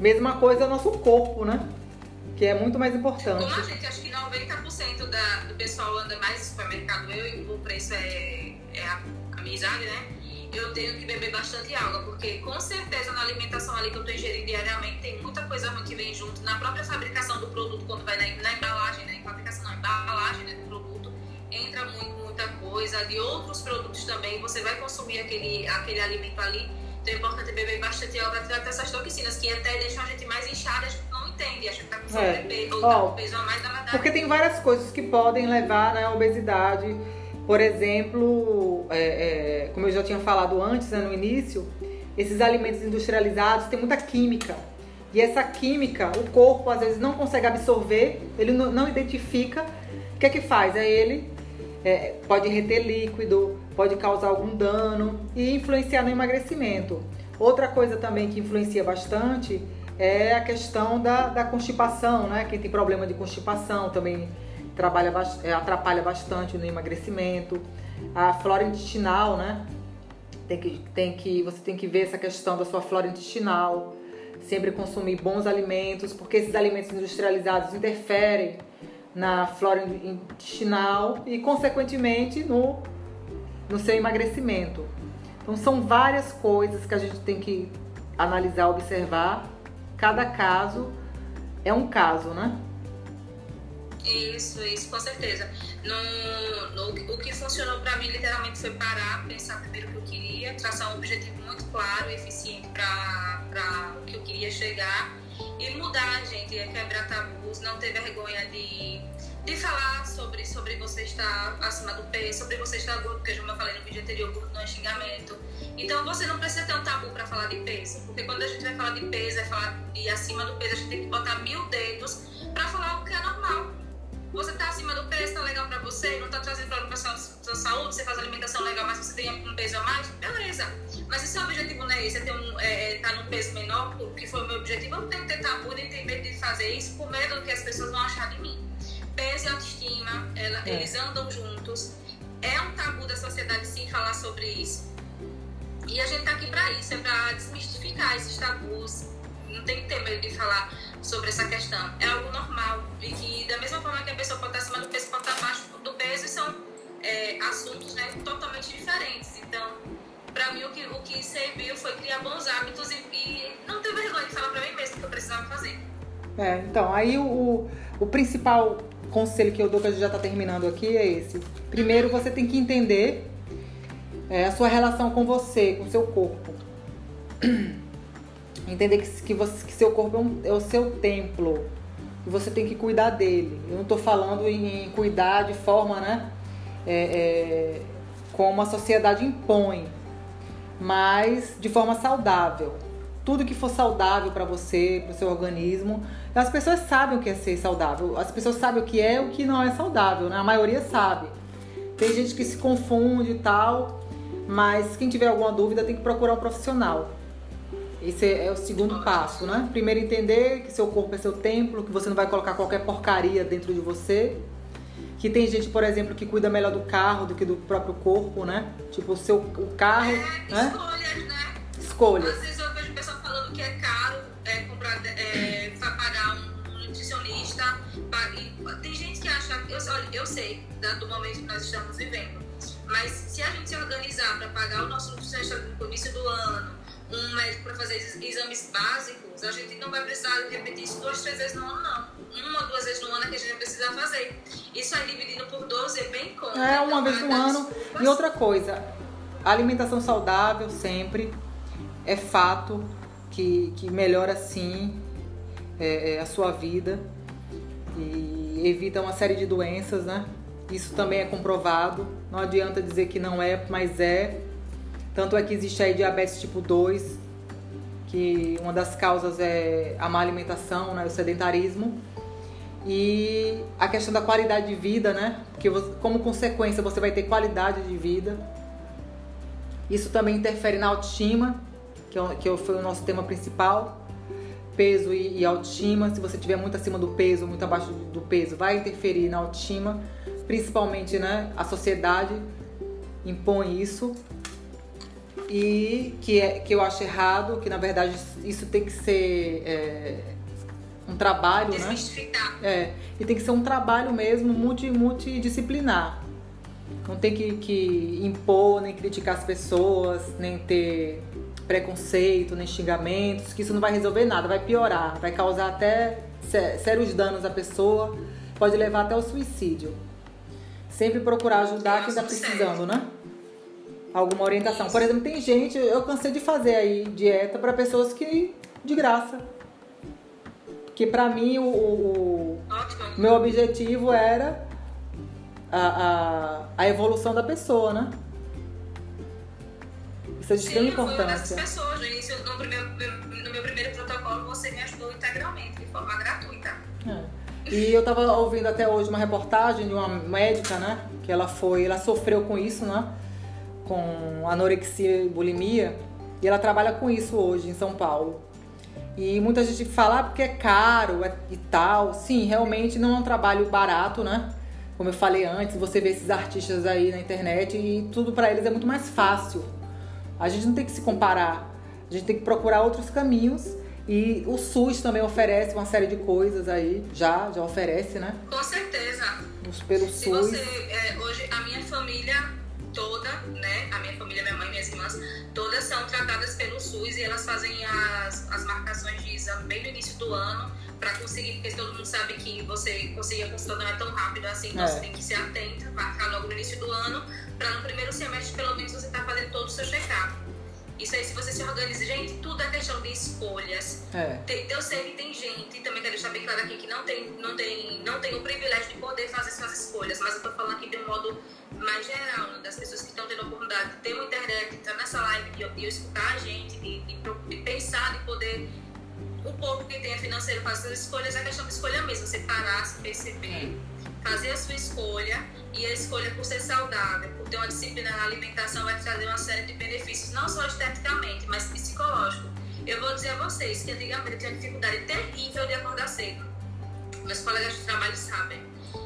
Mesma coisa é o nosso corpo, né? Que é muito mais importante. Como a gente, acho que 90% da, do pessoal anda mais no supermercado, eu o preço é, é a amizade, né? Eu tenho que beber bastante água, porque com certeza na alimentação ali que eu tô ingerindo diariamente tem muita coisa ruim que vem junto. Na própria fabricação do produto, quando vai na, na embalagem, né? Fabricação, não, embalagem né, do produto, entra muito, muita coisa. De outros produtos também, você vai consumir aquele, aquele alimento ali. Então é importante beber bastante água para tirar essas toxinas, que até deixam a gente mais inchada, gente tá com sobrepeso, é. ou tá com peso a mais da verdade. Porque tem várias coisas que podem levar né, à obesidade por exemplo, é, é, como eu já tinha falado antes, né, no início, esses alimentos industrializados têm muita química. E essa química, o corpo às vezes não consegue absorver, ele não, não identifica. O que é que faz? É ele é, pode reter líquido, pode causar algum dano e influenciar no emagrecimento. Outra coisa também que influencia bastante é a questão da, da constipação, né? Quem tem problema de constipação também trabalha, é, atrapalha bastante no emagrecimento. A flora intestinal, né? Tem que, tem que, você tem que ver essa questão da sua flora intestinal. Sempre consumir bons alimentos, porque esses alimentos industrializados interferem na flora intestinal e, consequentemente, no, no seu emagrecimento. Então, são várias coisas que a gente tem que analisar, observar. Cada caso é um caso, né? Isso, isso, com certeza. No, no, o que funcionou para mim, literalmente, foi parar, pensar primeiro o que eu queria, traçar um objetivo muito claro e eficiente para o que eu queria chegar e mudar, gente, é quebrar tabus, não ter vergonha de, de falar sobre, sobre você estar acima do peso, sobre você estar gordo, porque eu falei no vídeo anterior, gordo não é xingamento. Então você não precisa ter um tabu para falar de peso, porque quando a gente vai falar de peso, é falar de acima do peso, a gente tem que botar mil dedos para falar o que é normal você está acima do peso, está legal para você, não está trazendo problema para sua, sua saúde, você faz alimentação legal, mas você tem um peso a mais, beleza. Mas se seu objetivo não é esse, é um, é, é, tá num peso menor, que foi o meu objetivo, eu não tenho que ter tabu nem ter medo de fazer isso por medo do que as pessoas vão achar de mim. Peso e autoestima, ela, é. eles andam juntos. É um tabu da sociedade sim falar sobre isso. E a gente tá aqui para isso, é para desmistificar esses tabus. Não tem que ter medo de falar sobre essa questão. É algo normal e que, da mesma forma que a pessoa pode estar acima do peso, pode estar abaixo do peso, são é, assuntos né, totalmente diferentes. Então, para mim, o que, o que serviu foi criar bons hábitos e, e não ter vergonha de falar para mim mesmo que eu precisava fazer. É, então, aí o, o principal conselho que eu dou, que a gente já está terminando aqui, é esse. Primeiro, você tem que entender é, a sua relação com você, com o seu corpo. Entender que, que, você, que seu corpo é, um, é, o seu templo e você tem que cuidar dele. Eu não estou falando em, cuidar de forma, né? É, é, como a sociedade impõe, mas de forma saudável. Tudo que for saudável para você, para o seu organismo. As pessoas sabem o que é ser saudável. As pessoas sabem o que é e o que não é saudável, né? A maioria sabe. Tem gente que se confunde e tal, mas quem tiver alguma dúvida tem que procurar um profissional. Esse é o segundo passo, né? Primeiro entender que seu corpo é seu templo, que você não vai colocar qualquer porcaria dentro de você. Que tem gente, por exemplo, que cuida melhor do carro do que do próprio corpo, né? Tipo, o seu o carro, é, né? Escolhas, né? Escolhas. Vejo que é caro é, comprar, é, pagar um nutricionista. tem gente que acha, eu, olha, eu sei do momento que nós estamos vivendo, mas se a gente se organizar para pagar o nosso nutricionista no início do ano, um médico para fazer exames básicos, a gente não vai precisar repetir isso duas, três vezes no ano, não. Uma ou duas vezes no ano é que a gente vai precisar fazer. Isso aí dividido por 12 é bem conta. É, uma então, vez no ano. E outra coisa, alimentação saudável sempre é fato que, que melhora sim é, é, a sua vida e evita uma série de doenças, né? Isso também é comprovado. Não adianta dizer que não é, mas é. Tanto é que existe aí diabetes tipo 2, que uma das causas é a má alimentação, né, o sedentarismo. E a questão da qualidade de vida, né? Porque como consequência você vai ter qualidade de vida. Isso também interfere na autoestima, que, é, que foi o nosso tema principal. Peso e, e autoestima. Se você tiver muito acima do peso, muito abaixo do peso, vai interferir na autoestima. Principalmente, né? A sociedade impõe isso e que, é, que eu acho errado, que na verdade isso tem que ser é, um trabalho, né? É, e tem que ser um trabalho mesmo multi, multidisciplinar. Não tem que, que impor, nem criticar as pessoas, nem ter preconceito, nem xingamentos, que isso não vai resolver nada, vai piorar, vai causar até sérios danos à pessoa, pode levar até o suicídio. Sempre procurar ajudar quem está precisando, né? alguma orientação. Por exemplo, tem gente, eu cansei de fazer aí dieta para pessoas que de graça. Que para mim o, o, meu objetivo era a, a, a, evolução da pessoa, né? Isso é de extrema importância. pessoas, no início, no, primeiro, no meu primeiro protocolo, você me ajudou integralmente, de forma gratuita. É. E eu tava ouvindo até hoje uma reportagem de uma médica, né? Que ela foi, ela sofreu com isso, né? com anorexia e bulimia e ela trabalha com isso hoje em São Paulo. E muita gente fala ah, porque é caro é, e tal. Sim, realmente não é um trabalho barato, né? Como eu falei antes, você vê esses artistas aí na internet e tudo para eles é muito mais fácil. A gente não tem que se comparar. A gente tem que procurar outros caminhos e o SUS também oferece uma série de coisas aí, já, já oferece, né? Com certeza. Pelo Se SUS. Você, é, hoje, a minha família toda, né, a minha família, minha mãe, minhas irmãs, todas são tratadas pelo SUS e elas fazem as, as marcações de exame bem no início do ano para conseguir, porque todo mundo sabe que você conseguir a consulta não é tão rápido assim, então é. você tem que ser atenta, marcar logo no início do ano, para no primeiro semestre pelo menos você estar tá fazendo todo o seu check-up. Isso aí, se você se organiza, gente, tudo é questão de escolhas. É. Tem, eu sei que tem gente, também quero deixar bem claro aqui, que não tem, não, tem, não tem o privilégio de poder fazer suas escolhas, mas eu tô falando aqui de um modo mais geral, né, das pessoas que estão tendo a oportunidade de ter uma internet, de estar nessa live, de, de escutar a gente, de, de, de pensar, de poder o pouco que tem financeiro fazer as escolhas é questão de escolha mesmo, você parar, se perceber, fazer a sua escolha e a escolha por ser saudável, por ter uma disciplina na alimentação vai trazer uma série de benefícios, não só esteticamente, mas psicológico. Eu vou dizer a vocês que antigamente tinha dificuldade terrível de acordar cedo. Meus colegas de trabalho sabem,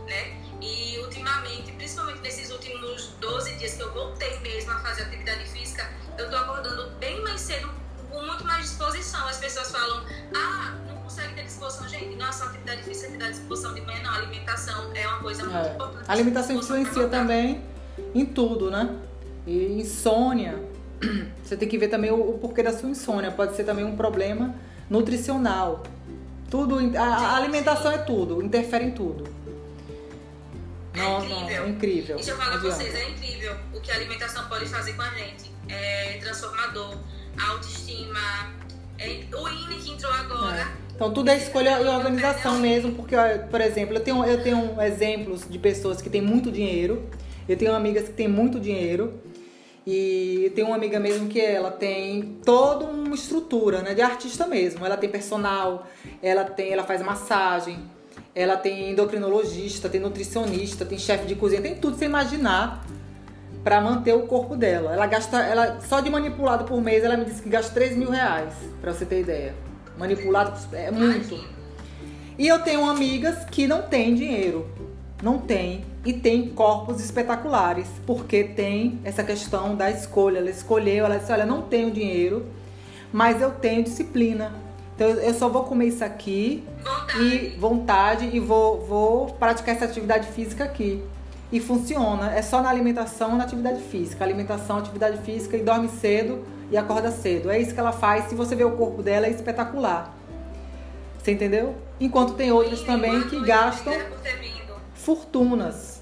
né? E ultimamente, principalmente nesses últimos 12 dias que eu voltei mesmo a fazer atividade física, eu tô acordando bem mais cedo, com muito mais disposição. As pessoas falam, ah, consegue ter disposição, gente. Nossa, atividade física, atividade de disposição de manhã, não. alimentação é uma coisa muito é. importante. A alimentação influencia também em tudo, né? E insônia. Você tem que ver também o, o porquê da sua insônia. Pode ser também um problema nutricional. Tudo, a, a alimentação é tudo, interfere em tudo. É não, incrível. Não, é incrível. Deixa eu falar pra vocês, é incrível o que a alimentação pode fazer com a gente. É transformador, autoestima, é, o INE que entrou agora. É. Então tudo é escolha e organização mesmo, porque, por exemplo, eu tenho, eu tenho exemplos de pessoas que têm muito dinheiro, eu tenho amigas que têm muito dinheiro, e tem uma amiga mesmo que ela tem toda uma estrutura, né, de artista mesmo. Ela tem personal, ela tem, ela faz massagem, ela tem endocrinologista, tem nutricionista, tem chefe de cozinha, tem tudo você imaginar para manter o corpo dela. Ela gasta, ela só de manipulado por mês, ela me disse que gasta 3 mil reais, para você ter ideia manipulado é muito. E eu tenho amigas que não têm dinheiro, não tem e tem corpos espetaculares, porque tem essa questão da escolha. Ela escolheu, ela disse: Olha, não tenho dinheiro, mas eu tenho disciplina. Então eu só vou comer isso aqui Vontade. e vontade e vou, vou praticar essa atividade física aqui. E funciona. É só na alimentação e na atividade física. Alimentação, atividade física e dorme cedo e acorda cedo. É isso que ela faz. Se você vê o corpo dela, é espetacular. Você entendeu? Enquanto tem outras também que gastam fortunas.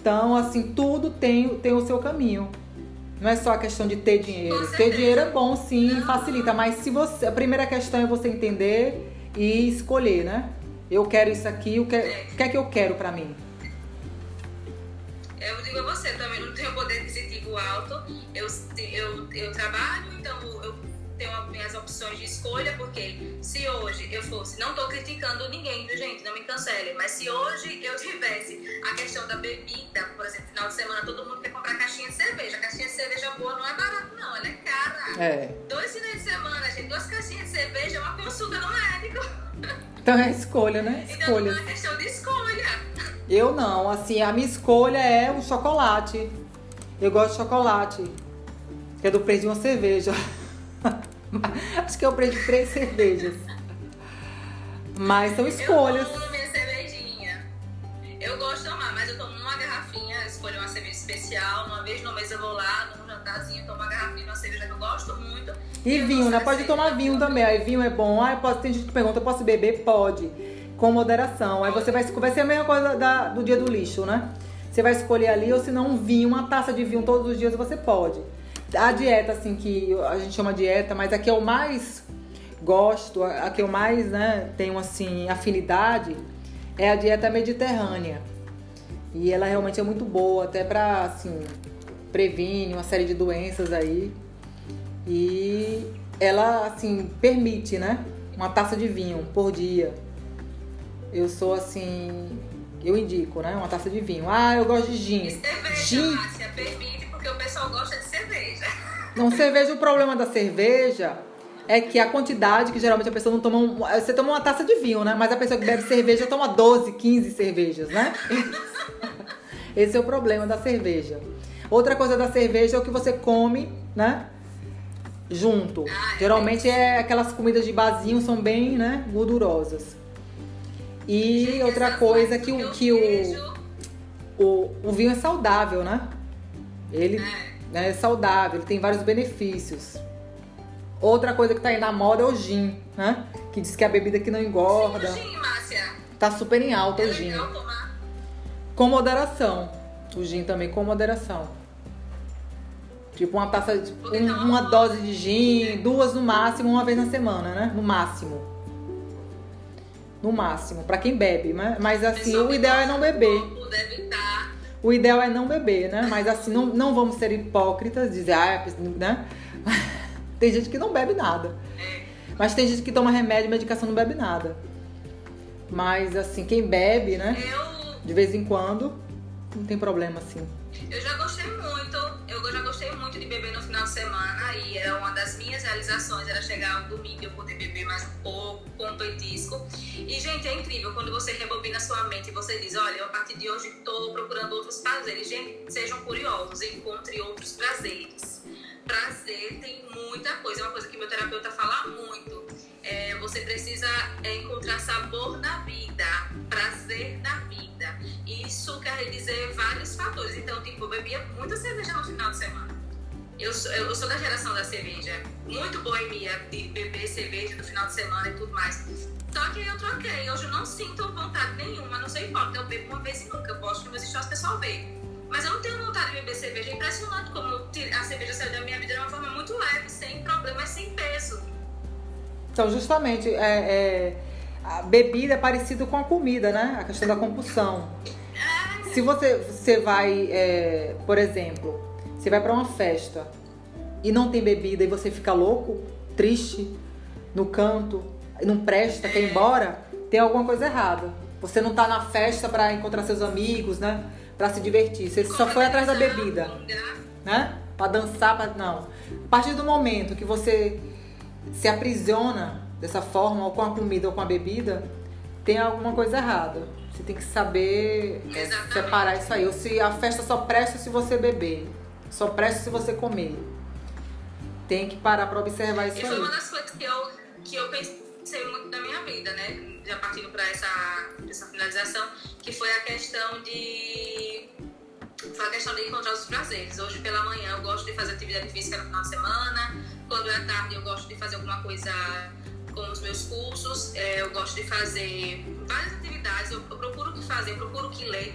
Então, assim, tudo tem, tem o seu caminho. Não é só a questão de ter dinheiro. Ter dinheiro é bom, sim, facilita. Mas se você. A primeira questão é você entender e escolher, né? Eu quero isso aqui, o que, o que é que eu quero pra mim? Eu digo a você, também não tenho poder aquisitivo alto. Eu, eu, eu trabalho, então eu escolha, porque se hoje eu fosse, não estou criticando ninguém, viu, gente? Não me cancele, mas se hoje eu tivesse a questão da bebida, por exemplo, final de semana todo mundo quer comprar caixinha de cerveja. A caixinha de cerveja boa não é barato, não, ela é cara. É. Dois finais de semana, gente, duas caixinhas de cerveja é uma consulta no médico. Então é escolha, né? Escolha. Então é uma questão de escolha. Eu não, assim, a minha escolha é o chocolate. Eu gosto de chocolate. Que é do preço de uma cerveja. Acho que eu de três cervejas. Mas são escolhas. Eu tomo minha cervejinha. Eu gosto de tomar, mas eu tomo uma garrafinha, escolho uma cerveja especial. Uma vez no mês eu vou lá, num jantarzinho, tomo uma garrafinha, uma cerveja que eu gosto muito. E, e vinho, né? Pode tomar vinho também. Aí vinho é bom. Ah, posso, tem gente que pergunta, posso beber? Pode. Com moderação. Aí você vai, vai ser a mesma coisa da, do dia do lixo, né? Você vai escolher ali, ou se não um vinho, uma taça de vinho todos os dias você pode a dieta, assim, que a gente chama dieta, mas a que eu mais gosto, a que eu mais né, tenho, assim, afinidade, é a dieta mediterrânea. E ela realmente é muito boa, até pra, assim, previne uma série de doenças aí. E ela, assim, permite, né? Uma taça de vinho por dia. Eu sou, assim, eu indico, né? Uma taça de vinho. Ah, eu gosto de gin. Cerveja, gin. Permite, porque o pessoal gosta de cerveja. Não, cerveja, o problema da cerveja é que a quantidade, que geralmente a pessoa não toma. Um, você toma uma taça de vinho, né? Mas a pessoa que bebe cerveja toma 12, 15 cervejas, né? Esse é o problema da cerveja. Outra coisa da cerveja é o que você come, né? Junto. Ah, é Geralmente é aquelas comidas de basinho são bem, né, gordurosas. E outra coisa que o que o, o o vinho é saudável, né? Ele é né, é saudável, ele tem vários benefícios. Outra coisa que tá aí na moda é o gin, né? Que diz que é a bebida que não engorda. Sim, o gin, Márcia. Tá super em alta é o gin. Tomar. Com moderação. O gin também com moderação. Tipo uma taça, de, um, uma dose de gin, duas no máximo, uma vez na semana, né? No máximo. No máximo, para quem bebe, né? Mas assim, o ideal é não beber. Deve estar o ideal é não beber, né? Mas assim, não, não vamos ser hipócritas, dizer, ah, né? tem gente que não bebe nada. Mas tem gente que toma remédio, medicação não bebe nada. Mas assim, quem bebe, né? Eu... De vez em quando, não tem problema assim. Eu já gostei muito, eu já gostei muito de beber no final de semana e era uma das minhas realizações, era chegar no domingo e eu poder beber mais um pouco, com um petisco. E, gente, é incrível quando você rebobina sua mente e você diz, olha, a partir de hoje estou procurando outros prazeres. Gente, sejam curiosos, encontre outros prazeres. Prazer tem muita coisa, é uma coisa que meu terapeuta fala muito. É, você precisa é, encontrar sabor na vida, prazer na vida. Isso quer dizer vários fatores. Então, tipo, eu bebia muita cerveja no final de semana. Eu sou, eu sou da geração da cerveja. Muito boemia de beber cerveja no final de semana e tudo mais. Só que eu troquei. Hoje eu não sinto vontade nenhuma. Não sei qual. Então eu bebo uma vez e nunca. Eu gosto que meus stories pessoal bebe. Mas eu não tenho vontade de beber cerveja. É impressionante como a cerveja saiu da minha vida de uma forma muito leve, sem problemas, sem peso. Então, justamente, é, é, a bebida é parecido com a comida, né? A questão da compulsão. Se você, você vai, é, por exemplo, você vai para uma festa e não tem bebida e você fica louco, triste, no canto, não presta, quer ir embora, tem alguma coisa errada. Você não tá na festa para encontrar seus amigos, né? Para se divertir. Você só foi atrás da bebida, né? Para dançar, pra... não. A partir do momento que você se aprisiona dessa forma, ou com a comida ou com a bebida, tem alguma coisa errada. Você tem que saber é, separar isso aí. Ou se a festa só presta se você beber, só presta se você comer. Tem que parar para observar isso e aí. foi uma das coisas que eu, que eu pensei muito na minha vida, né? Já partindo para essa, essa finalização, que foi a questão de foi a questão de encontrar os prazeres. Hoje pela manhã eu gosto de fazer atividade física no final de semana, quando é tarde eu gosto de fazer alguma coisa com os meus cursos, é, eu gosto de fazer várias atividades, eu, procuro o que fazer, eu procuro o que ler.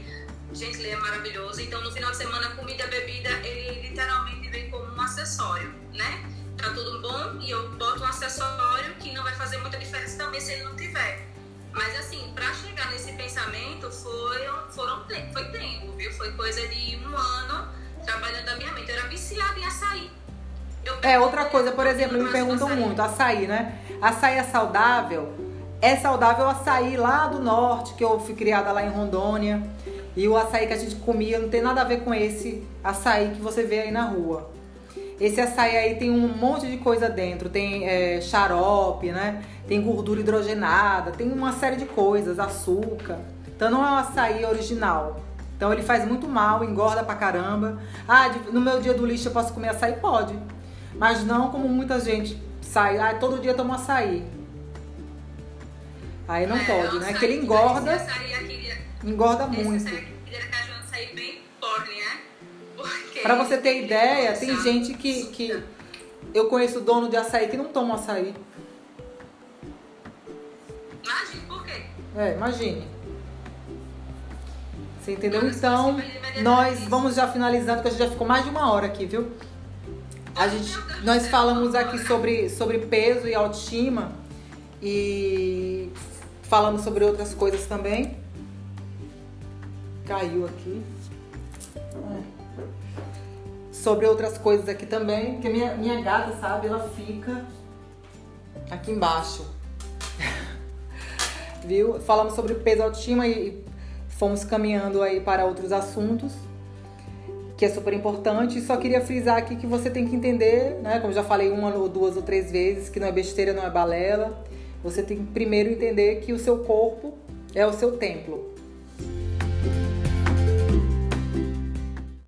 Gente, ler é maravilhoso. Então no final de semana, comida, bebida, ele literalmente vem como um acessório, né? Tá tudo bom e eu boto um acessório que não vai fazer muita diferença também se ele não tiver. Mas assim, para chegar nesse pensamento foi, foram, foi tempo, viu? Foi coisa de um ano trabalhando a minha mente. Eu era viciada em açaí. É, outra coisa, por exemplo, me perguntam açaí. muito, açaí, né? Açaí é saudável? É saudável o açaí lá do norte, que eu fui criada lá em Rondônia. E o açaí que a gente comia não tem nada a ver com esse açaí que você vê aí na rua. Esse açaí aí tem um monte de coisa dentro, tem é, xarope, né? Tem gordura hidrogenada, tem uma série de coisas, açúcar. Então não é um açaí original. Então ele faz muito mal, engorda pra caramba. Ah, no meu dia do lixo eu posso comer açaí? Pode. Mas não como muita gente sai, ah, todo dia toma açaí. Aí não é, pode, né? Que ele engorda. Engorda muito. Para você ter ideia, tem gente que, que eu conheço dono de açaí que não toma açaí. Imagine por quê? É, imagine. Você entendeu? Então, nós vamos já finalizando, porque a gente já ficou mais de uma hora aqui, viu? A gente, nós falamos aqui sobre, sobre peso e autoestima e falamos sobre outras coisas também. Caiu aqui. Sobre outras coisas aqui também, porque minha, minha gata, sabe, ela fica aqui embaixo. Viu? Falamos sobre peso autoestima e fomos caminhando aí para outros assuntos, que é super importante. Só queria frisar aqui que você tem que entender, né, como já falei uma ou duas ou três vezes, que não é besteira, não é balela. Você tem que primeiro entender que o seu corpo é o seu templo.